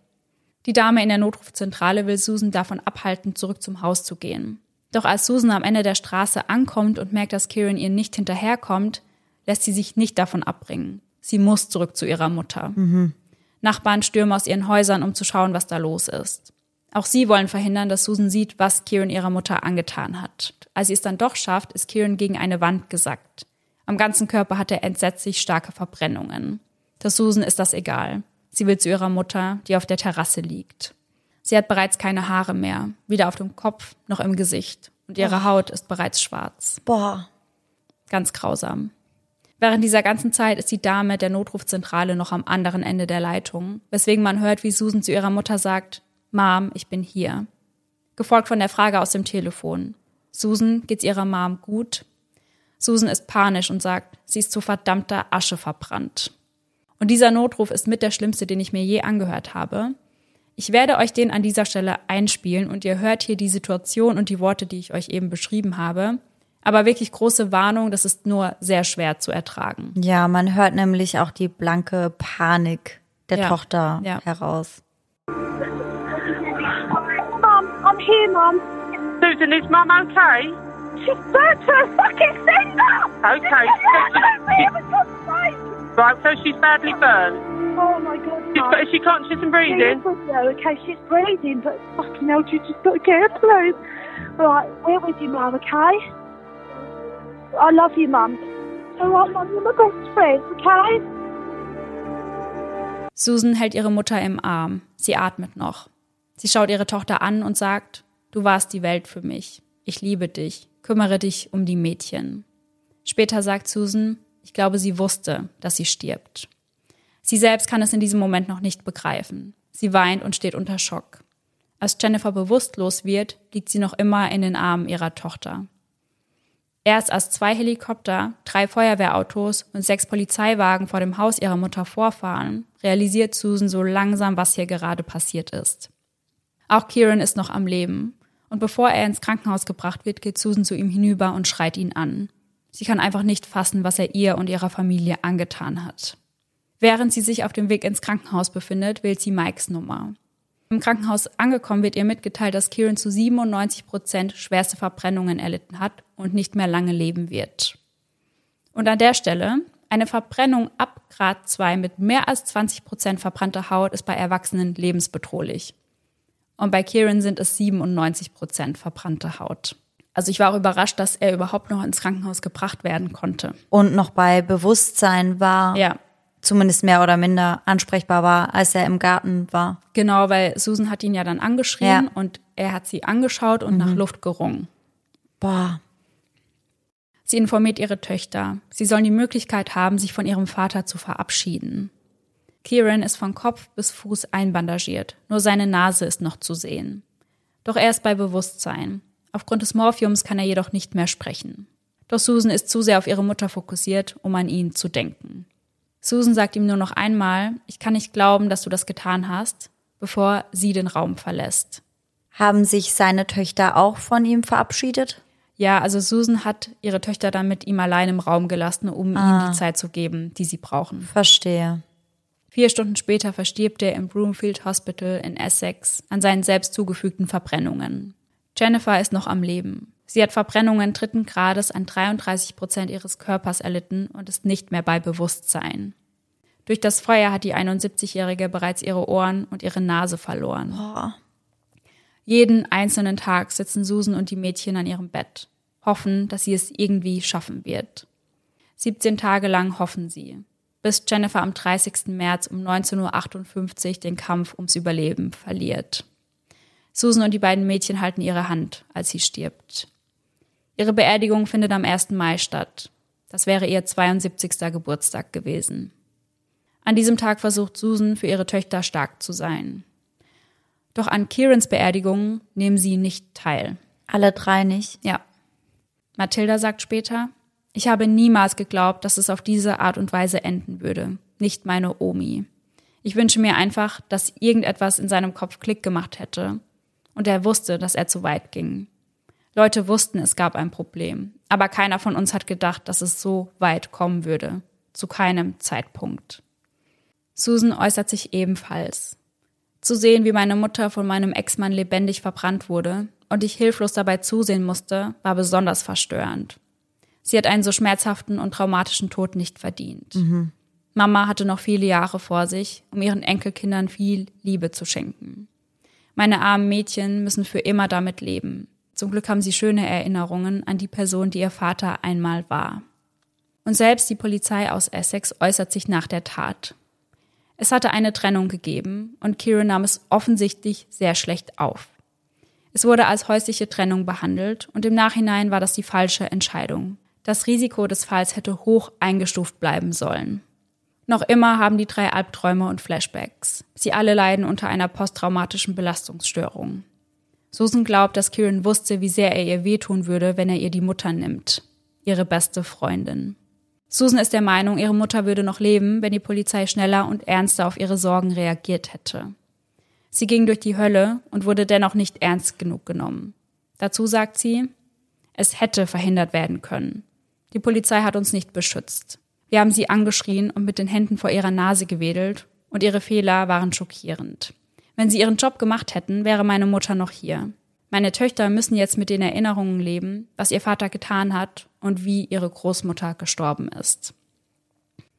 Die Dame in der Notrufzentrale will Susan davon abhalten, zurück zum Haus zu gehen. Doch als Susan am Ende der Straße ankommt und merkt, dass Kieran ihr nicht hinterherkommt, lässt sie sich nicht davon abbringen. Sie muss zurück zu ihrer Mutter. Mhm. Nachbarn stürmen aus ihren Häusern, um zu schauen, was da los ist. Auch sie wollen verhindern, dass Susan sieht, was Kieran ihrer Mutter angetan hat. Als sie es dann doch schafft, ist Kieran gegen eine Wand gesackt. Am ganzen Körper hat er entsetzlich starke Verbrennungen. Der Susan ist das egal. Sie will zu ihrer Mutter, die auf der Terrasse liegt. Sie hat bereits keine Haare mehr, weder auf dem Kopf noch im Gesicht. Und ihre oh. Haut ist bereits schwarz. Boah. Ganz grausam. Während dieser ganzen Zeit ist die Dame der Notrufzentrale noch am anderen Ende der Leitung, weswegen man hört, wie Susan zu ihrer Mutter sagt, Mom, ich bin hier. Gefolgt von der Frage aus dem Telefon. Susan, geht's ihrer Mom gut? Susan ist panisch und sagt, sie ist zu verdammter Asche verbrannt. Und dieser Notruf ist mit der schlimmste, den ich mir je angehört habe. Ich werde euch den an dieser Stelle einspielen und ihr hört hier die Situation und die Worte, die ich euch eben beschrieben habe. Aber wirklich große Warnung, das ist nur sehr schwer zu ertragen. Ja, man hört nämlich auch die blanke Panik der ja, Tochter ja. heraus. Mom, I'm here, Mom. Susan, is Mum okay? She's burnt a fucking cinder! Okay. Right, so she's badly burned. Oh my god. Mum. Is she conscious and breathing? Yeah, okay, she's breathing, but fucking hell, you just got to get her through. Right, we're with you, Mum, okay? I love you, Mum. Alright, Mum, you're my best friend, okay? Susan hält ihre Mutter im Arm. Sie atmet noch. Sie schaut ihre Tochter an und sagt, du warst die Welt für mich. Ich liebe dich. Kümmere dich um die Mädchen. Später sagt Susan, ich glaube, sie wusste, dass sie stirbt. Sie selbst kann es in diesem Moment noch nicht begreifen. Sie weint und steht unter Schock. Als Jennifer bewusstlos wird, liegt sie noch immer in den Armen ihrer Tochter. Erst als zwei Helikopter, drei Feuerwehrautos und sechs Polizeiwagen vor dem Haus ihrer Mutter vorfahren, realisiert Susan so langsam, was hier gerade passiert ist. Auch Kieran ist noch am Leben. Und bevor er ins Krankenhaus gebracht wird, geht Susan zu ihm hinüber und schreit ihn an. Sie kann einfach nicht fassen, was er ihr und ihrer Familie angetan hat. Während sie sich auf dem Weg ins Krankenhaus befindet, wählt sie Mikes Nummer. Im Krankenhaus angekommen wird ihr mitgeteilt, dass Kieran zu 97 Prozent schwerste Verbrennungen erlitten hat und nicht mehr lange leben wird. Und an der Stelle, eine Verbrennung ab Grad 2 mit mehr als 20 Prozent verbrannter Haut ist bei Erwachsenen lebensbedrohlich. Und bei Kieran sind es 97 Prozent verbrannte Haut. Also ich war auch überrascht, dass er überhaupt noch ins Krankenhaus gebracht werden konnte. Und noch bei Bewusstsein war. Ja zumindest mehr oder minder ansprechbar war, als er im Garten war. Genau, weil Susan hat ihn ja dann angeschrien ja. und er hat sie angeschaut und mhm. nach Luft gerungen. Boah. Sie informiert ihre Töchter. Sie sollen die Möglichkeit haben, sich von ihrem Vater zu verabschieden. Kieran ist von Kopf bis Fuß einbandagiert, nur seine Nase ist noch zu sehen. Doch er ist bei Bewusstsein. Aufgrund des Morphiums kann er jedoch nicht mehr sprechen. Doch Susan ist zu sehr auf ihre Mutter fokussiert, um an ihn zu denken. Susan sagt ihm nur noch einmal, ich kann nicht glauben, dass du das getan hast, bevor sie den Raum verlässt. Haben sich seine Töchter auch von ihm verabschiedet? Ja, also Susan hat ihre Töchter dann mit ihm allein im Raum gelassen, um ah. ihm die Zeit zu geben, die sie brauchen. Verstehe. Vier Stunden später verstirbt er im Broomfield Hospital in Essex an seinen selbst zugefügten Verbrennungen. Jennifer ist noch am Leben. Sie hat Verbrennungen dritten Grades an 33 Prozent ihres Körpers erlitten und ist nicht mehr bei Bewusstsein. Durch das Feuer hat die 71-Jährige bereits ihre Ohren und ihre Nase verloren. Oh. Jeden einzelnen Tag sitzen Susan und die Mädchen an ihrem Bett, hoffen, dass sie es irgendwie schaffen wird. 17 Tage lang hoffen sie, bis Jennifer am 30. März um 19.58 Uhr den Kampf ums Überleben verliert. Susan und die beiden Mädchen halten ihre Hand, als sie stirbt. Ihre Beerdigung findet am 1. Mai statt. Das wäre ihr 72. Geburtstag gewesen. An diesem Tag versucht Susan für ihre Töchter stark zu sein. Doch an Kierans Beerdigung nehmen sie nicht teil. Alle drei nicht? Ja. Mathilda sagt später, ich habe niemals geglaubt, dass es auf diese Art und Weise enden würde. Nicht meine Omi. Ich wünsche mir einfach, dass irgendetwas in seinem Kopf Klick gemacht hätte. Und er wusste, dass er zu weit ging. Leute wussten, es gab ein Problem. Aber keiner von uns hat gedacht, dass es so weit kommen würde. Zu keinem Zeitpunkt. Susan äußert sich ebenfalls. Zu sehen, wie meine Mutter von meinem Ex-Mann lebendig verbrannt wurde und ich hilflos dabei zusehen musste, war besonders verstörend. Sie hat einen so schmerzhaften und traumatischen Tod nicht verdient. Mhm. Mama hatte noch viele Jahre vor sich, um ihren Enkelkindern viel Liebe zu schenken. Meine armen Mädchen müssen für immer damit leben. Zum Glück haben sie schöne Erinnerungen an die Person, die ihr Vater einmal war. Und selbst die Polizei aus Essex äußert sich nach der Tat. Es hatte eine Trennung gegeben und Kieran nahm es offensichtlich sehr schlecht auf. Es wurde als häusliche Trennung behandelt und im Nachhinein war das die falsche Entscheidung. Das Risiko des Falls hätte hoch eingestuft bleiben sollen. Noch immer haben die drei Albträume und Flashbacks. Sie alle leiden unter einer posttraumatischen Belastungsstörung. Susan glaubt, dass Kieran wusste, wie sehr er ihr wehtun würde, wenn er ihr die Mutter nimmt. Ihre beste Freundin. Susan ist der Meinung, ihre Mutter würde noch leben, wenn die Polizei schneller und ernster auf ihre Sorgen reagiert hätte. Sie ging durch die Hölle und wurde dennoch nicht ernst genug genommen. Dazu sagt sie, es hätte verhindert werden können. Die Polizei hat uns nicht beschützt. Wir haben sie angeschrien und mit den Händen vor ihrer Nase gewedelt, und ihre Fehler waren schockierend. Wenn sie ihren Job gemacht hätten, wäre meine Mutter noch hier. Meine Töchter müssen jetzt mit den Erinnerungen leben, was ihr Vater getan hat und wie ihre Großmutter gestorben ist.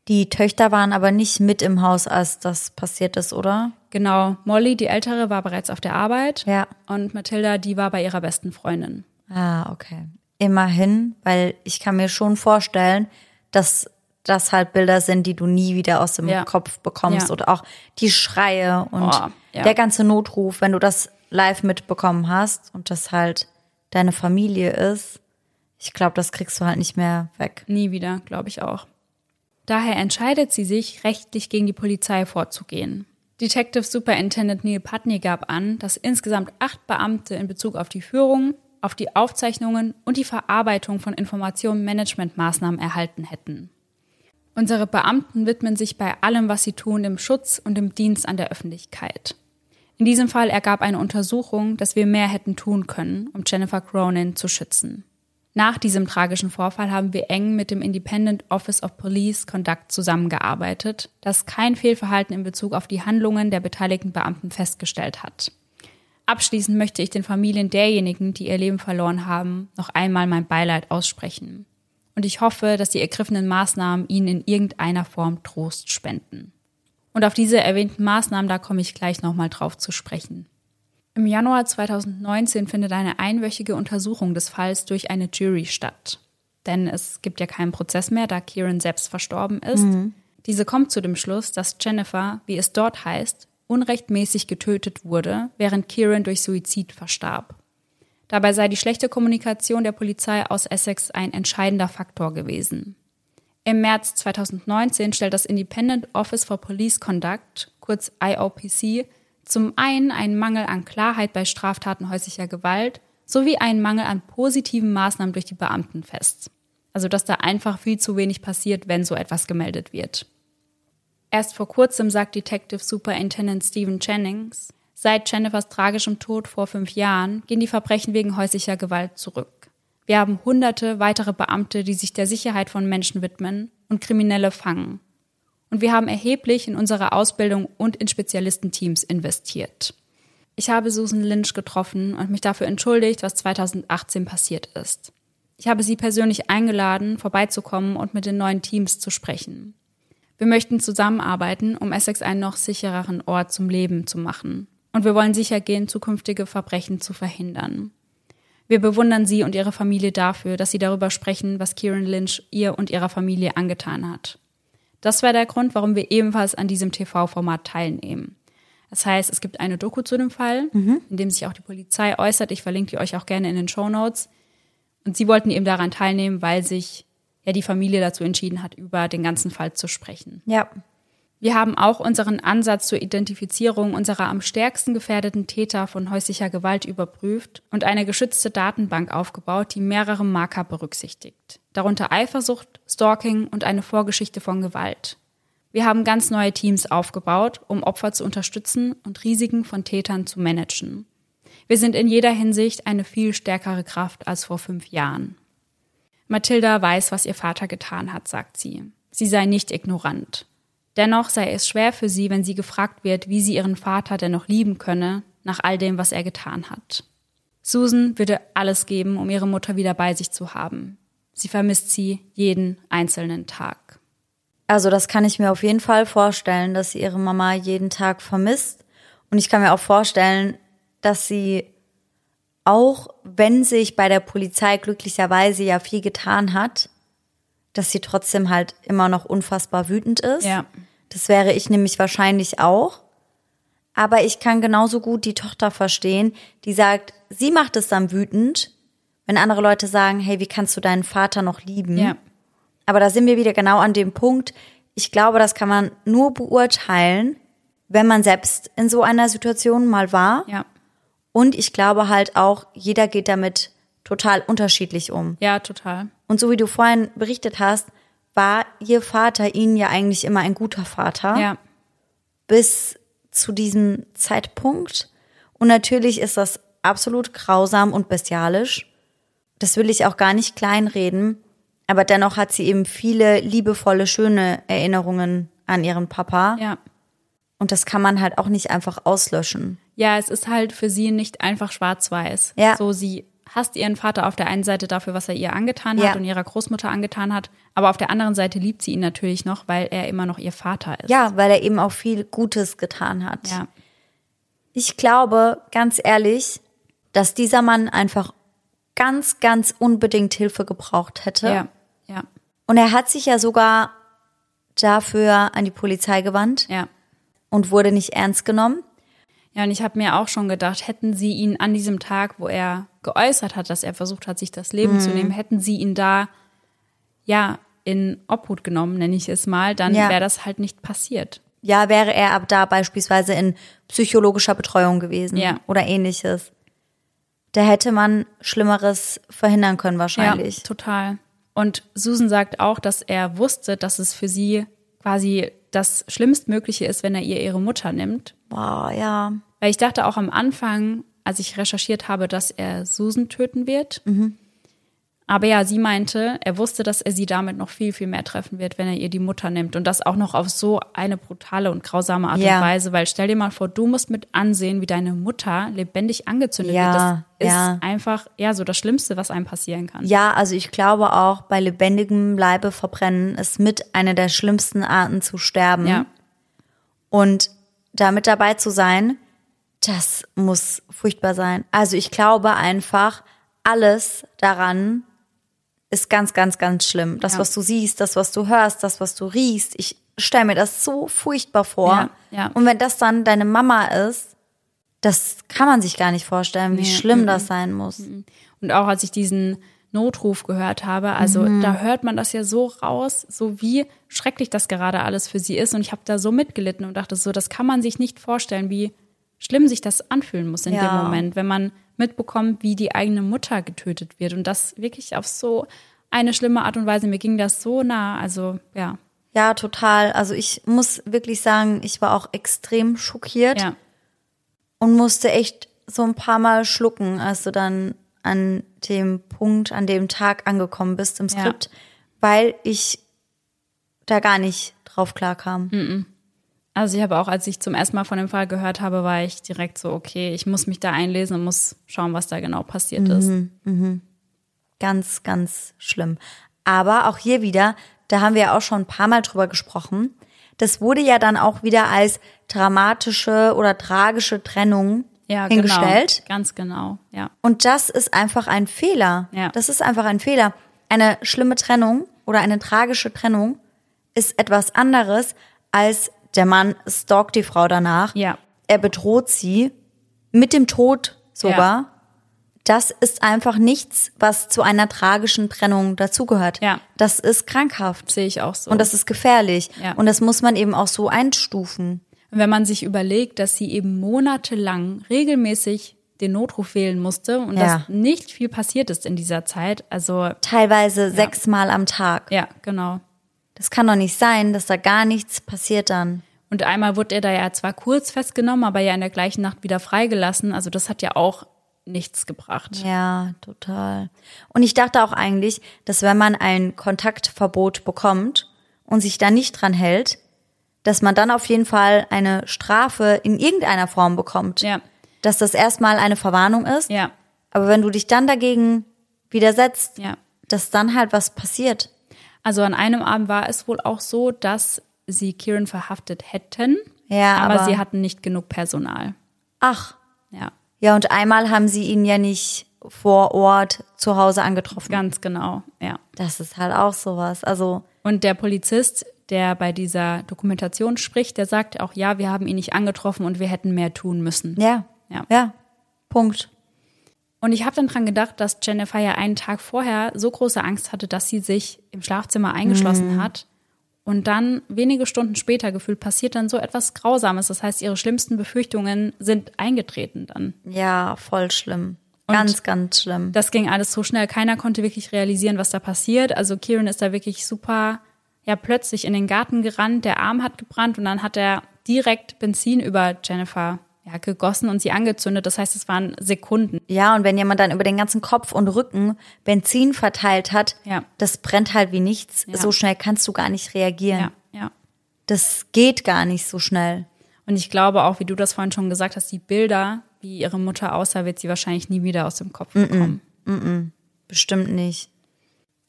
Die Töchter waren aber nicht mit im Haus, als das passiert ist, oder? Genau, Molly, die ältere, war bereits auf der Arbeit Ja. und Mathilda, die war bei ihrer besten Freundin. Ah, okay. Immerhin, weil ich kann mir schon vorstellen, dass das halt Bilder sind, die du nie wieder aus dem Ja. Kopf bekommst Ja. oder auch die Schreie und Oh, ja. der ganze Notruf, wenn du das live mitbekommen hast und das halt deine Familie ist. Ich glaube, das kriegst du halt nicht mehr weg. Nie wieder, glaube ich auch. Daher entscheidet sie sich, rechtlich gegen die Polizei vorzugehen. Detective Superintendent Neil Putney gab an, dass insgesamt acht Beamte in Bezug auf die Führung, auf die Aufzeichnungen und die Verarbeitung von Informationen-Management-Maßnahmen erhalten hätten. Unsere Beamten widmen sich bei allem, was sie tun, dem Schutz und dem Dienst an der Öffentlichkeit. In diesem Fall ergab eine Untersuchung, dass wir mehr hätten tun können, um Jennifer Cronin zu schützen. Nach diesem tragischen Vorfall haben wir eng mit dem Independent Office of Police Conduct zusammengearbeitet, das kein Fehlverhalten in Bezug auf die Handlungen der beteiligten Beamten festgestellt hat. Abschließend möchte ich den Familien derjenigen, die ihr Leben verloren haben, noch einmal mein Beileid aussprechen. Und ich hoffe, dass die ergriffenen Maßnahmen ihnen in irgendeiner Form Trost spenden. Und auf diese erwähnten Maßnahmen, da komme ich gleich nochmal drauf zu sprechen. Im Januar 2019 findet eine einwöchige Untersuchung des Falls durch eine Jury statt. Denn es gibt ja keinen Prozess mehr, da Kieran selbst verstorben ist. Diese kommt zu dem Schluss, dass Jennifer, wie es dort heißt, unrechtmäßig getötet wurde, während Kieran durch Suizid verstarb. Dabei sei die schlechte Kommunikation der Polizei aus Essex ein entscheidender Faktor gewesen. Im März 2019 stellt das Independent Office for Police Conduct, kurz IOPC, zum einen einen Mangel an Klarheit bei Straftaten häuslicher Gewalt sowie einen Mangel an positiven Maßnahmen durch die Beamten fest. Also dass da einfach viel zu wenig passiert, wenn so etwas gemeldet wird. Erst vor kurzem sagt Detective Superintendent Stephen Jennings, seit Jennifers tragischem Tod vor fünf Jahren gehen die Verbrechen wegen häuslicher Gewalt zurück. Wir haben hunderte weitere Beamte, die sich der Sicherheit von Menschen widmen und Kriminelle fangen. Und wir haben erheblich in unsere Ausbildung und in Spezialistenteams investiert. Ich habe Susan Lynch getroffen und mich dafür entschuldigt, was 2018 passiert ist. Ich habe sie persönlich eingeladen, vorbeizukommen und mit den neuen Teams zu sprechen. Wir möchten zusammenarbeiten, um Essex einen noch sichereren Ort zum Leben zu machen. Und wir wollen sicher gehen, zukünftige Verbrechen zu verhindern. Wir bewundern Sie und Ihre Familie dafür, dass Sie darüber sprechen, was Kieran Lynch ihr und ihrer Familie angetan hat. Das war der Grund, warum wir ebenfalls an diesem TV-Format teilnehmen. Das heißt, es gibt eine Doku zu dem Fall, in dem sich auch die Polizei äußert. Ich verlinke die euch auch gerne in den Show Notes. Und sie wollten eben daran teilnehmen, weil sich ja die Familie dazu entschieden hat, über den ganzen Fall zu sprechen. Ja. Wir haben auch unseren Ansatz zur Identifizierung unserer am stärksten gefährdeten Täter von häuslicher Gewalt überprüft und eine geschützte Datenbank aufgebaut, die mehrere Marker berücksichtigt. Darunter Eifersucht, Stalking und eine Vorgeschichte von Gewalt. Wir haben ganz neue Teams aufgebaut, um Opfer zu unterstützen und Risiken von Tätern zu managen. Wir sind in jeder Hinsicht eine viel stärkere Kraft als vor fünf Jahren. Mathilda weiß, was ihr Vater getan hat, sagt sie. Sie sei nicht ignorant. Dennoch sei es schwer für sie, wenn sie gefragt wird, wie sie ihren Vater denn noch lieben könne, nach all dem, was er getan hat. Susan würde alles geben, um ihre Mutter wieder bei sich zu haben. Sie vermisst sie jeden einzelnen Tag. Also das kann ich mir auf jeden Fall vorstellen, dass sie ihre Mama jeden Tag vermisst. Und ich kann mir auch vorstellen, dass sie auch, wenn sich bei der Polizei glücklicherweise ja viel getan hat, dass sie trotzdem halt immer noch unfassbar wütend ist. Ja. Das wäre ich nämlich wahrscheinlich auch. Aber ich kann genauso gut die Tochter verstehen, die sagt, sie macht es dann wütend, wenn andere Leute sagen, hey, wie kannst du deinen Vater noch lieben? Ja. Aber da sind wir wieder genau an dem Punkt. Ich glaube, das kann man nur beurteilen, wenn man selbst in so einer Situation mal war. Ja. Und ich glaube halt auch, jeder geht damit total unterschiedlich um. Ja, total. Und so wie du vorhin berichtet hast, war ihr Vater ihnen ja eigentlich immer ein guter Vater. Ja. Bis zu diesem Zeitpunkt. Und natürlich ist das absolut grausam und bestialisch. Das will ich auch gar nicht kleinreden. Aber dennoch hat sie eben viele liebevolle, schöne Erinnerungen an ihren Papa. Ja. Und das kann man halt auch nicht einfach auslöschen. Ja, es ist halt für sie nicht einfach schwarz-weiß. Ja. So, sie hasst ihren Vater auf der einen Seite dafür, was er ihr angetan hat Ja. und ihrer Großmutter angetan hat. Aber auf der anderen Seite liebt sie ihn natürlich noch, weil er immer noch ihr Vater ist. Ja, weil er eben auch viel Gutes getan hat. Ja. Ich glaube, ganz ehrlich, dass dieser Mann einfach ganz, ganz unbedingt Hilfe gebraucht hätte. Ja. Ja. Und er hat sich ja sogar dafür an die Polizei gewandt Ja. und wurde nicht ernst genommen. Ja, und ich habe mir auch schon gedacht, hätten sie ihn an diesem Tag, wo er geäußert hat, dass er versucht hat, sich das Leben Mhm. zu nehmen, hätten sie ihn da, ja, in Obhut genommen, nenne ich es mal, dann Ja. wäre das halt nicht passiert. Ja, wäre er ab da beispielsweise in psychologischer Betreuung gewesen Ja. oder ähnliches. Da hätte man Schlimmeres verhindern können wahrscheinlich. Ja, total. Und Susan sagt auch, dass er wusste, dass es für sie quasi das Schlimmstmögliche ist, wenn er ihr ihre Mutter nimmt. Boah, ja. Weil ich dachte auch am Anfang, als ich recherchiert habe, dass er Susan töten wird. Aber ja, sie meinte, er wusste, dass er sie damit noch viel, viel mehr treffen wird, wenn er ihr die Mutter nimmt. Und das auch noch auf so eine brutale und grausame Art Ja. und Weise. Weil stell dir mal vor, du musst mit ansehen, wie deine Mutter lebendig angezündet Ja, wird. Das ist ja. einfach, ja, so das Schlimmste, was einem passieren kann. Ja, also ich glaube auch, bei lebendigem Leibe verbrennen ist mit einer der schlimmsten Arten zu sterben. Ja. Und da mit dabei zu sein, das muss furchtbar sein. Also ich glaube einfach, alles daran ist ganz, ganz, ganz schlimm. Das, Ja. was du siehst, das, was du hörst, das, was du riechst. Ich stelle mir das so furchtbar vor. Ja, ja. Und wenn das dann deine Mama ist, das kann man sich gar nicht vorstellen, wie Nee, schlimm das sein muss. Und auch als ich diesen Notruf gehört habe, also Mhm. da hört man das ja so raus, so wie schrecklich das gerade alles für sie ist. Und ich habe da so mitgelitten und dachte so, das kann man sich nicht vorstellen, wie schlimm sich das anfühlen muss in Ja. dem Moment, wenn man mitbekommt, wie die eigene Mutter getötet wird. Und das wirklich auf so eine schlimme Art und Weise. Mir ging das so nah. Also ja, Ja, total. Also ich muss wirklich sagen, ich war auch extrem schockiert ja, und musste echt so ein paar Mal schlucken, als du dann an dem Punkt, an dem Tag angekommen bist im Ja. Skript, weil ich da gar nicht drauf klarkam. Hm. Also ich habe auch, als ich zum ersten Mal von dem Fall gehört habe, war ich direkt so, okay, ich muss mich da einlesen und muss schauen, was da genau passiert ist. Ganz, ganz schlimm. Aber auch hier wieder, da haben wir ja auch schon ein paar Mal drüber gesprochen. Das wurde ja dann auch wieder als dramatische oder tragische Trennung Ja, hingestellt. genau. Ganz genau, ja. Und das ist einfach ein Fehler. Ja. Das ist einfach ein Fehler. Eine schlimme Trennung oder eine tragische Trennung ist etwas anderes als der Mann stalkt die Frau danach. Ja. Er bedroht sie mit dem Tod sogar. Das ist einfach nichts, was zu einer tragischen Trennung dazugehört. Ja. Das ist krankhaft. Sehe ich auch so. Und das ist gefährlich. Ja. Und das muss man eben auch so einstufen. Wenn man sich überlegt, dass sie eben monatelang regelmäßig den Notruf wählen musste und Ja. dass nicht viel passiert ist in dieser Zeit, also Teilweise sechsmal am Tag. ja, genau. Das kann doch nicht sein, dass da gar nichts passiert dann. Und einmal wurde er da ja zwar kurz festgenommen, aber ja in der gleichen Nacht wieder freigelassen. Also das hat ja auch nichts gebracht. Ja, total. Und ich dachte auch eigentlich, dass wenn man ein Kontaktverbot bekommt und sich da nicht dran hält, dass man dann auf jeden Fall eine Strafe in irgendeiner Form bekommt. Ja. Dass das erstmal eine Verwarnung ist. Ja, Aber wenn du dich dann dagegen widersetzt, ja. dass dann halt was passiert. Also an einem Abend war es wohl auch so, dass sie Kieran verhaftet hätten, Ja, aber, aber- sie hatten nicht genug Personal. Ach, Ja, ja, und einmal haben sie ihn ja nicht vor Ort zu Hause angetroffen. ganz genau, ja. Das ist halt auch sowas. Also, Und der Polizist, der bei dieser Dokumentation spricht, der sagt auch, ja, wir haben ihn nicht angetroffen und wir hätten mehr tun müssen. ja. Ja. Ja. Punkt. Und ich habe dann dran gedacht, dass Jennifer ja einen Tag vorher so große Angst hatte, dass sie sich im Schlafzimmer eingeschlossen hat. Und dann wenige Stunden später gefühlt passiert dann so etwas Grausames. Das heißt, ihre schlimmsten Befürchtungen sind eingetreten dann. Ja, voll schlimm. Ganz, ganz schlimm. Das ging alles so schnell. Keiner konnte wirklich realisieren, was da passiert. Also Kieran ist da wirklich super, ja, plötzlich in den Garten gerannt. Der Arm hat gebrannt und dann hat er direkt Benzin über Jennifer ja, gegossen und sie angezündet. Das heißt, es waren Sekunden. Ja, und wenn jemand dann über den ganzen Kopf und Rücken Benzin verteilt hat, Ja. das brennt halt wie nichts. Ja. So schnell kannst du gar nicht reagieren. Ja, ja. Das geht gar nicht so schnell. Und ich glaube auch, wie du das vorhin schon gesagt hast, die Bilder, wie ihre Mutter aussah, wird sie wahrscheinlich nie wieder aus dem Kopf bekommen. Bestimmt nicht.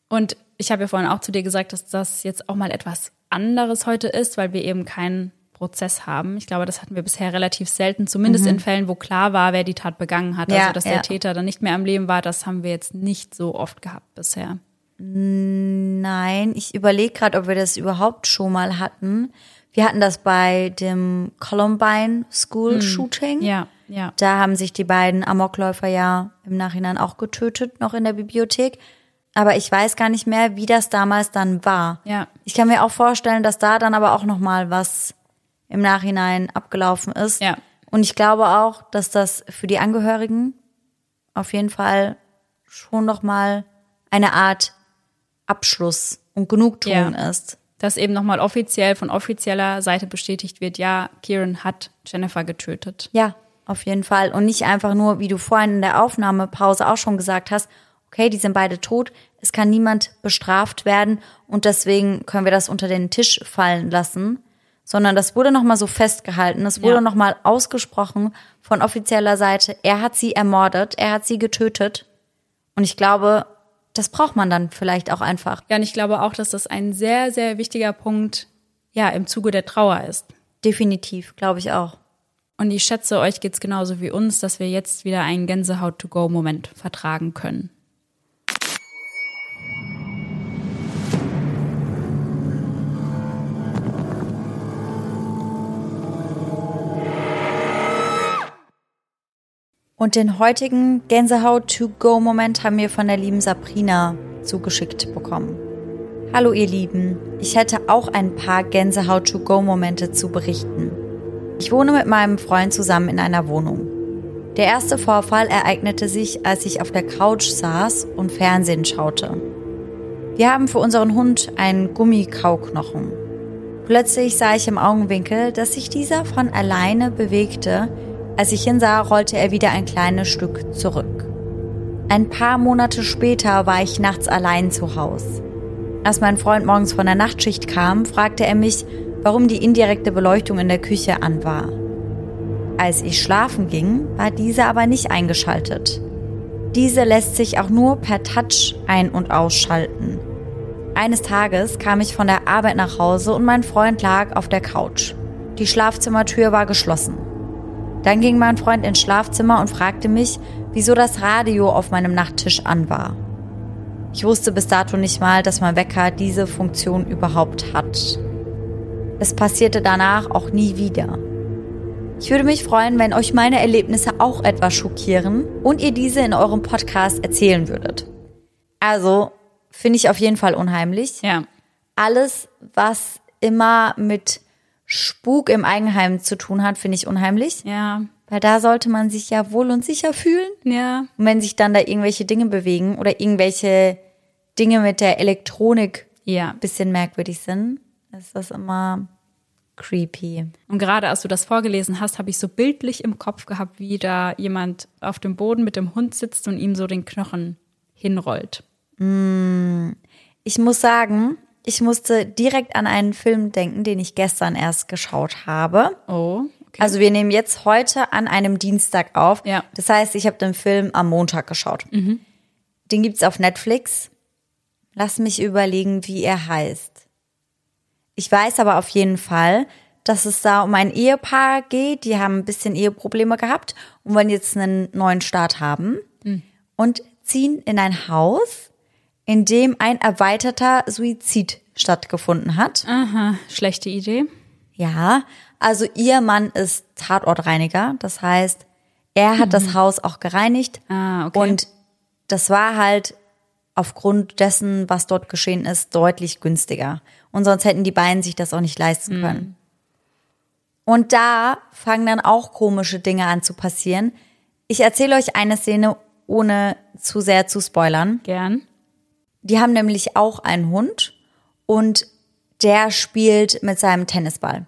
Und ich habe ja vorhin auch zu dir gesagt, dass das jetzt auch mal etwas anderes heute ist, weil wir eben keinen Prozess haben. Ich glaube, das hatten wir bisher relativ selten, zumindest in Fällen, wo klar war, wer die Tat begangen hat. Ja, also, dass ja. der Täter dann nicht mehr am Leben war, das haben wir jetzt nicht so oft gehabt bisher. Nein, ich überlege gerade, ob wir das überhaupt schon mal hatten. Wir hatten das bei dem Columbine School Shooting. Hm. Ja, ja. Da haben sich die beiden Amokläufer ja im Nachhinein auch getötet, noch in der Bibliothek. Aber ich weiß gar nicht mehr, wie das damals dann war. Ja. Ich kann mir auch vorstellen, dass da dann aber auch noch mal was im Nachhinein abgelaufen ist. Ja. Und ich glaube auch, dass das für die Angehörigen auf jeden Fall schon noch mal eine Art Abschluss und Genugtuung Ja. ist. Dass eben nochmal offiziell von offizieller Seite bestätigt wird, ja, Kieran hat Jennifer getötet. Ja, auf jeden Fall. Und nicht einfach nur, wie du vorhin in der Aufnahmepause auch schon gesagt hast, okay, die sind beide tot, es kann niemand bestraft werden und deswegen können wir das unter den Tisch fallen lassen, sondern das wurde nochmal so festgehalten, es wurde Ja. nochmal ausgesprochen von offizieller Seite, er hat sie ermordet, er hat sie getötet und ich glaube, das braucht man dann vielleicht auch einfach. Ja, und ich glaube auch, dass das ein sehr, sehr wichtiger Punkt ja im Zuge der Trauer ist. Definitiv, glaube ich auch. Und ich schätze, euch geht's genauso wie uns, dass wir jetzt wieder einen Gänsehaut-to-go-Moment vertragen können. Und den heutigen Gänsehaut-to-go-Moment haben wir von der lieben Sabrina zugeschickt bekommen. Hallo ihr Lieben, ich hätte auch ein paar Gänsehaut-to-go-Momente zu berichten. Ich wohne mit meinem Freund zusammen in einer Wohnung. Der erste Vorfall ereignete sich, als ich auf der Couch saß und Fernsehen schaute. Wir haben für unseren Hund einen Gummikauknochen. Plötzlich sah ich im Augenwinkel, dass sich dieser von alleine bewegte. Als ich hinsah, rollte er wieder ein kleines Stück zurück. Ein paar Monate später war ich nachts allein zu Hause. Als mein Freund morgens von der Nachtschicht kam, fragte er mich, warum die indirekte Beleuchtung in der Küche an war. Als ich schlafen ging, war diese aber nicht eingeschaltet. Diese lässt sich auch nur per Touch ein- und ausschalten. Eines Tages kam ich von der Arbeit nach Hause und mein Freund lag auf der Couch. Die Schlafzimmertür war geschlossen. Dann ging mein Freund ins Schlafzimmer und fragte mich, wieso das Radio auf meinem Nachttisch an war. Ich wusste bis dato nicht mal, dass mein Wecker diese Funktion überhaupt hat. Es passierte danach auch nie wieder. Ich würde mich freuen, wenn euch meine Erlebnisse auch etwas schockieren und ihr diese in eurem Podcast erzählen würdet. Also, finde ich auf jeden Fall unheimlich. Ja. Alles, was immer mit Spuk im Eigenheim zu tun hat, finde ich unheimlich. Ja. Weil da sollte man sich ja wohl und sicher fühlen. Ja. Und wenn sich dann da irgendwelche Dinge bewegen oder irgendwelche Dinge mit der Elektronik Ja. ein bisschen merkwürdig sind, ist das immer creepy. Und gerade als du das vorgelesen hast, habe ich so bildlich im Kopf gehabt, wie da jemand auf dem Boden mit dem Hund sitzt und ihm so den Knochen hinrollt. Ich muss sagen, ich musste direkt an einen Film denken, den ich gestern erst geschaut habe. Oh. Okay. Also wir nehmen jetzt heute an einem Dienstag auf. Ja. Mhm. Das heißt, ich habe den Film am Montag geschaut. Den gibt's auf Netflix. Lass mich überlegen, wie er heißt. Ich weiß aber auf jeden Fall, dass es da um ein Ehepaar geht. Die haben ein bisschen Eheprobleme gehabt und wollen jetzt einen neuen Start haben und ziehen in ein Haus, in dem ein erweiterter Suizid stattgefunden hat. Aha, schlechte Idee. Ja, also ihr Mann ist Tatortreiniger. Das heißt, er hat das Haus auch gereinigt. Ah, okay. Und das war halt aufgrund dessen, was dort geschehen ist, deutlich günstiger. Und sonst hätten die beiden sich das auch nicht leisten können. Und da fangen dann auch komische Dinge an zu passieren. Ich erzähle euch eine Szene, ohne zu sehr zu spoilern. Gern. Die haben nämlich auch einen Hund und der spielt mit seinem Tennisball.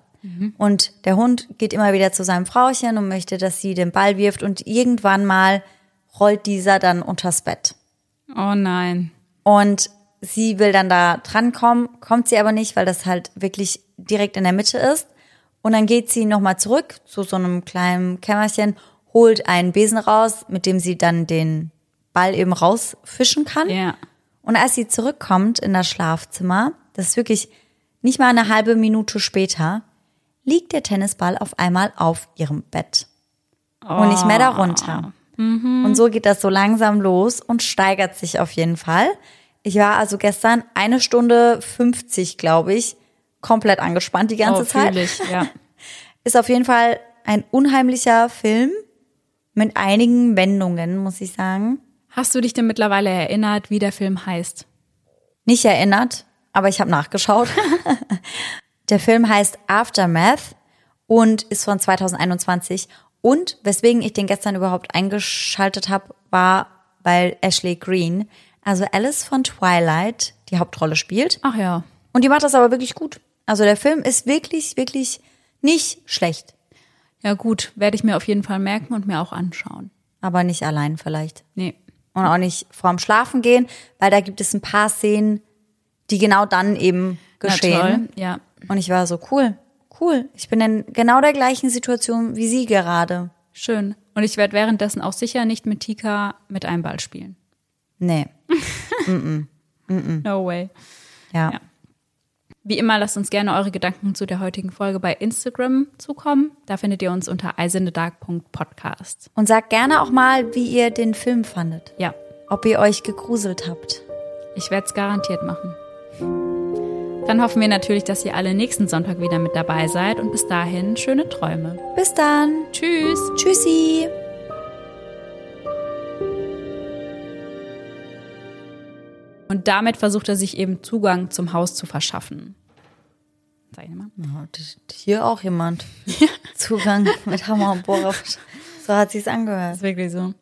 Und der Hund geht immer wieder zu seinem Frauchen und möchte, dass sie den Ball wirft und irgendwann mal rollt dieser dann unters Bett. Oh nein. Und sie will dann da drankommen, kommt sie aber nicht, weil das halt wirklich direkt in der Mitte ist. Und dann geht sie nochmal zurück zu so einem kleinen Kämmerchen, holt einen Besen raus, mit dem sie dann den Ball eben rausfischen kann. Ja. Und als sie zurückkommt in das Schlafzimmer, das ist wirklich nicht mal eine halbe Minute später, liegt der Tennisball auf einmal auf ihrem Bett. Und nicht mehr darunter. Und so geht das so langsam los und steigert sich auf jeden Fall. Ich war also gestern eine Stunde 50, glaube ich, komplett angespannt die ganze oh, Zeit. ich, ja. Ist auf jeden Fall ein unheimlicher Film mit einigen Wendungen, muss ich sagen. Hast du dich denn mittlerweile erinnert, wie der Film heißt? Nicht erinnert, aber ich habe nachgeschaut. der Film heißt Aftermath und ist von 2021. Und weswegen ich den gestern überhaupt eingeschaltet habe, war, weil Ashley Green, also Alice von Twilight, die Hauptrolle spielt. Ach ja. Und die macht das aber wirklich gut. Also der Film ist wirklich, wirklich nicht schlecht. Ja gut, werde ich mir auf jeden Fall merken und mir auch anschauen. Aber nicht allein vielleicht. Nee. Und auch nicht vorm Schlafen gehen, weil da gibt es ein paar Szenen, die genau dann eben geschehen. toll, ja. Und ich war so, cool, cool. Ich bin in genau der gleichen Situation wie sie gerade. Schön. Und ich werde währenddessen auch sicher nicht mit Tika mit einem Ball spielen. Nee. No way. Ja. Ja. Wie immer, lasst uns gerne eure Gedanken zu der heutigen Folge bei Instagram zukommen. Da findet ihr uns unter eisendedark.podcast. Und sagt gerne auch mal, wie ihr den Film fandet. Ja, Ob ihr euch gegruselt habt. ich werde es garantiert machen. Dann hoffen wir natürlich, dass ihr alle nächsten Sonntag wieder mit dabei seid und bis dahin schöne Träume. Bis dann. Tschüss! Tschüssi. Und damit versucht er sich eben Zugang zum Haus zu verschaffen. Sag ich mal. Ja, das- Hier auch jemand. Zugang mit Hammer und Bohrer. So hat sich's angehört. ist wirklich so.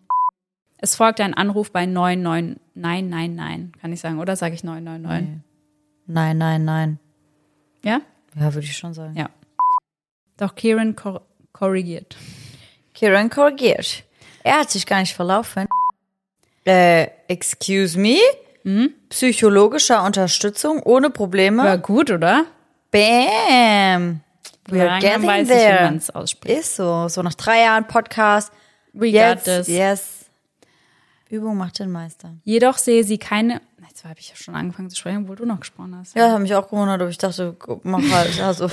Es folgt ein Anruf bei 99999, kann ich sagen, oder sage ich 999? Nein, nein, nein. Ja? Ja, würde ich schon sagen. Ja. Doch Kieran kor korrigiert. Kieran korrigiert. Er hat sich gar nicht verlaufen. Äh, excuse me? Psychologischer Unterstützung ohne Probleme. War gut, oder? Bam. We're Langsam getting weiß ich, wie there. man es ausspricht. Ist so. So nach drei Jahren Podcast. We Jetzt, got this. yes. Übung macht den Meister. Jedoch sehe sie keine. Jetzt habe ich ja schon angefangen zu sprechen, obwohl du noch gesprochen hast. Ja, hat mich auch gewundert, aber ich dachte, mach halt. Also.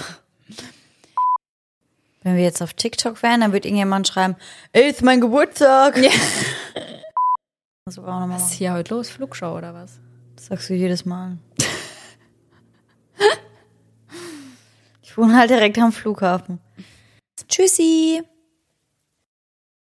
Wenn wir jetzt auf TikTok wären, dann wird irgendjemand schreiben, ey, ist mein Geburtstag. Ja. Was ist hier heute los? Flugshow oder was? Das sagst du jedes Mal. ich wohne halt direkt am Flughafen. Tschüssi.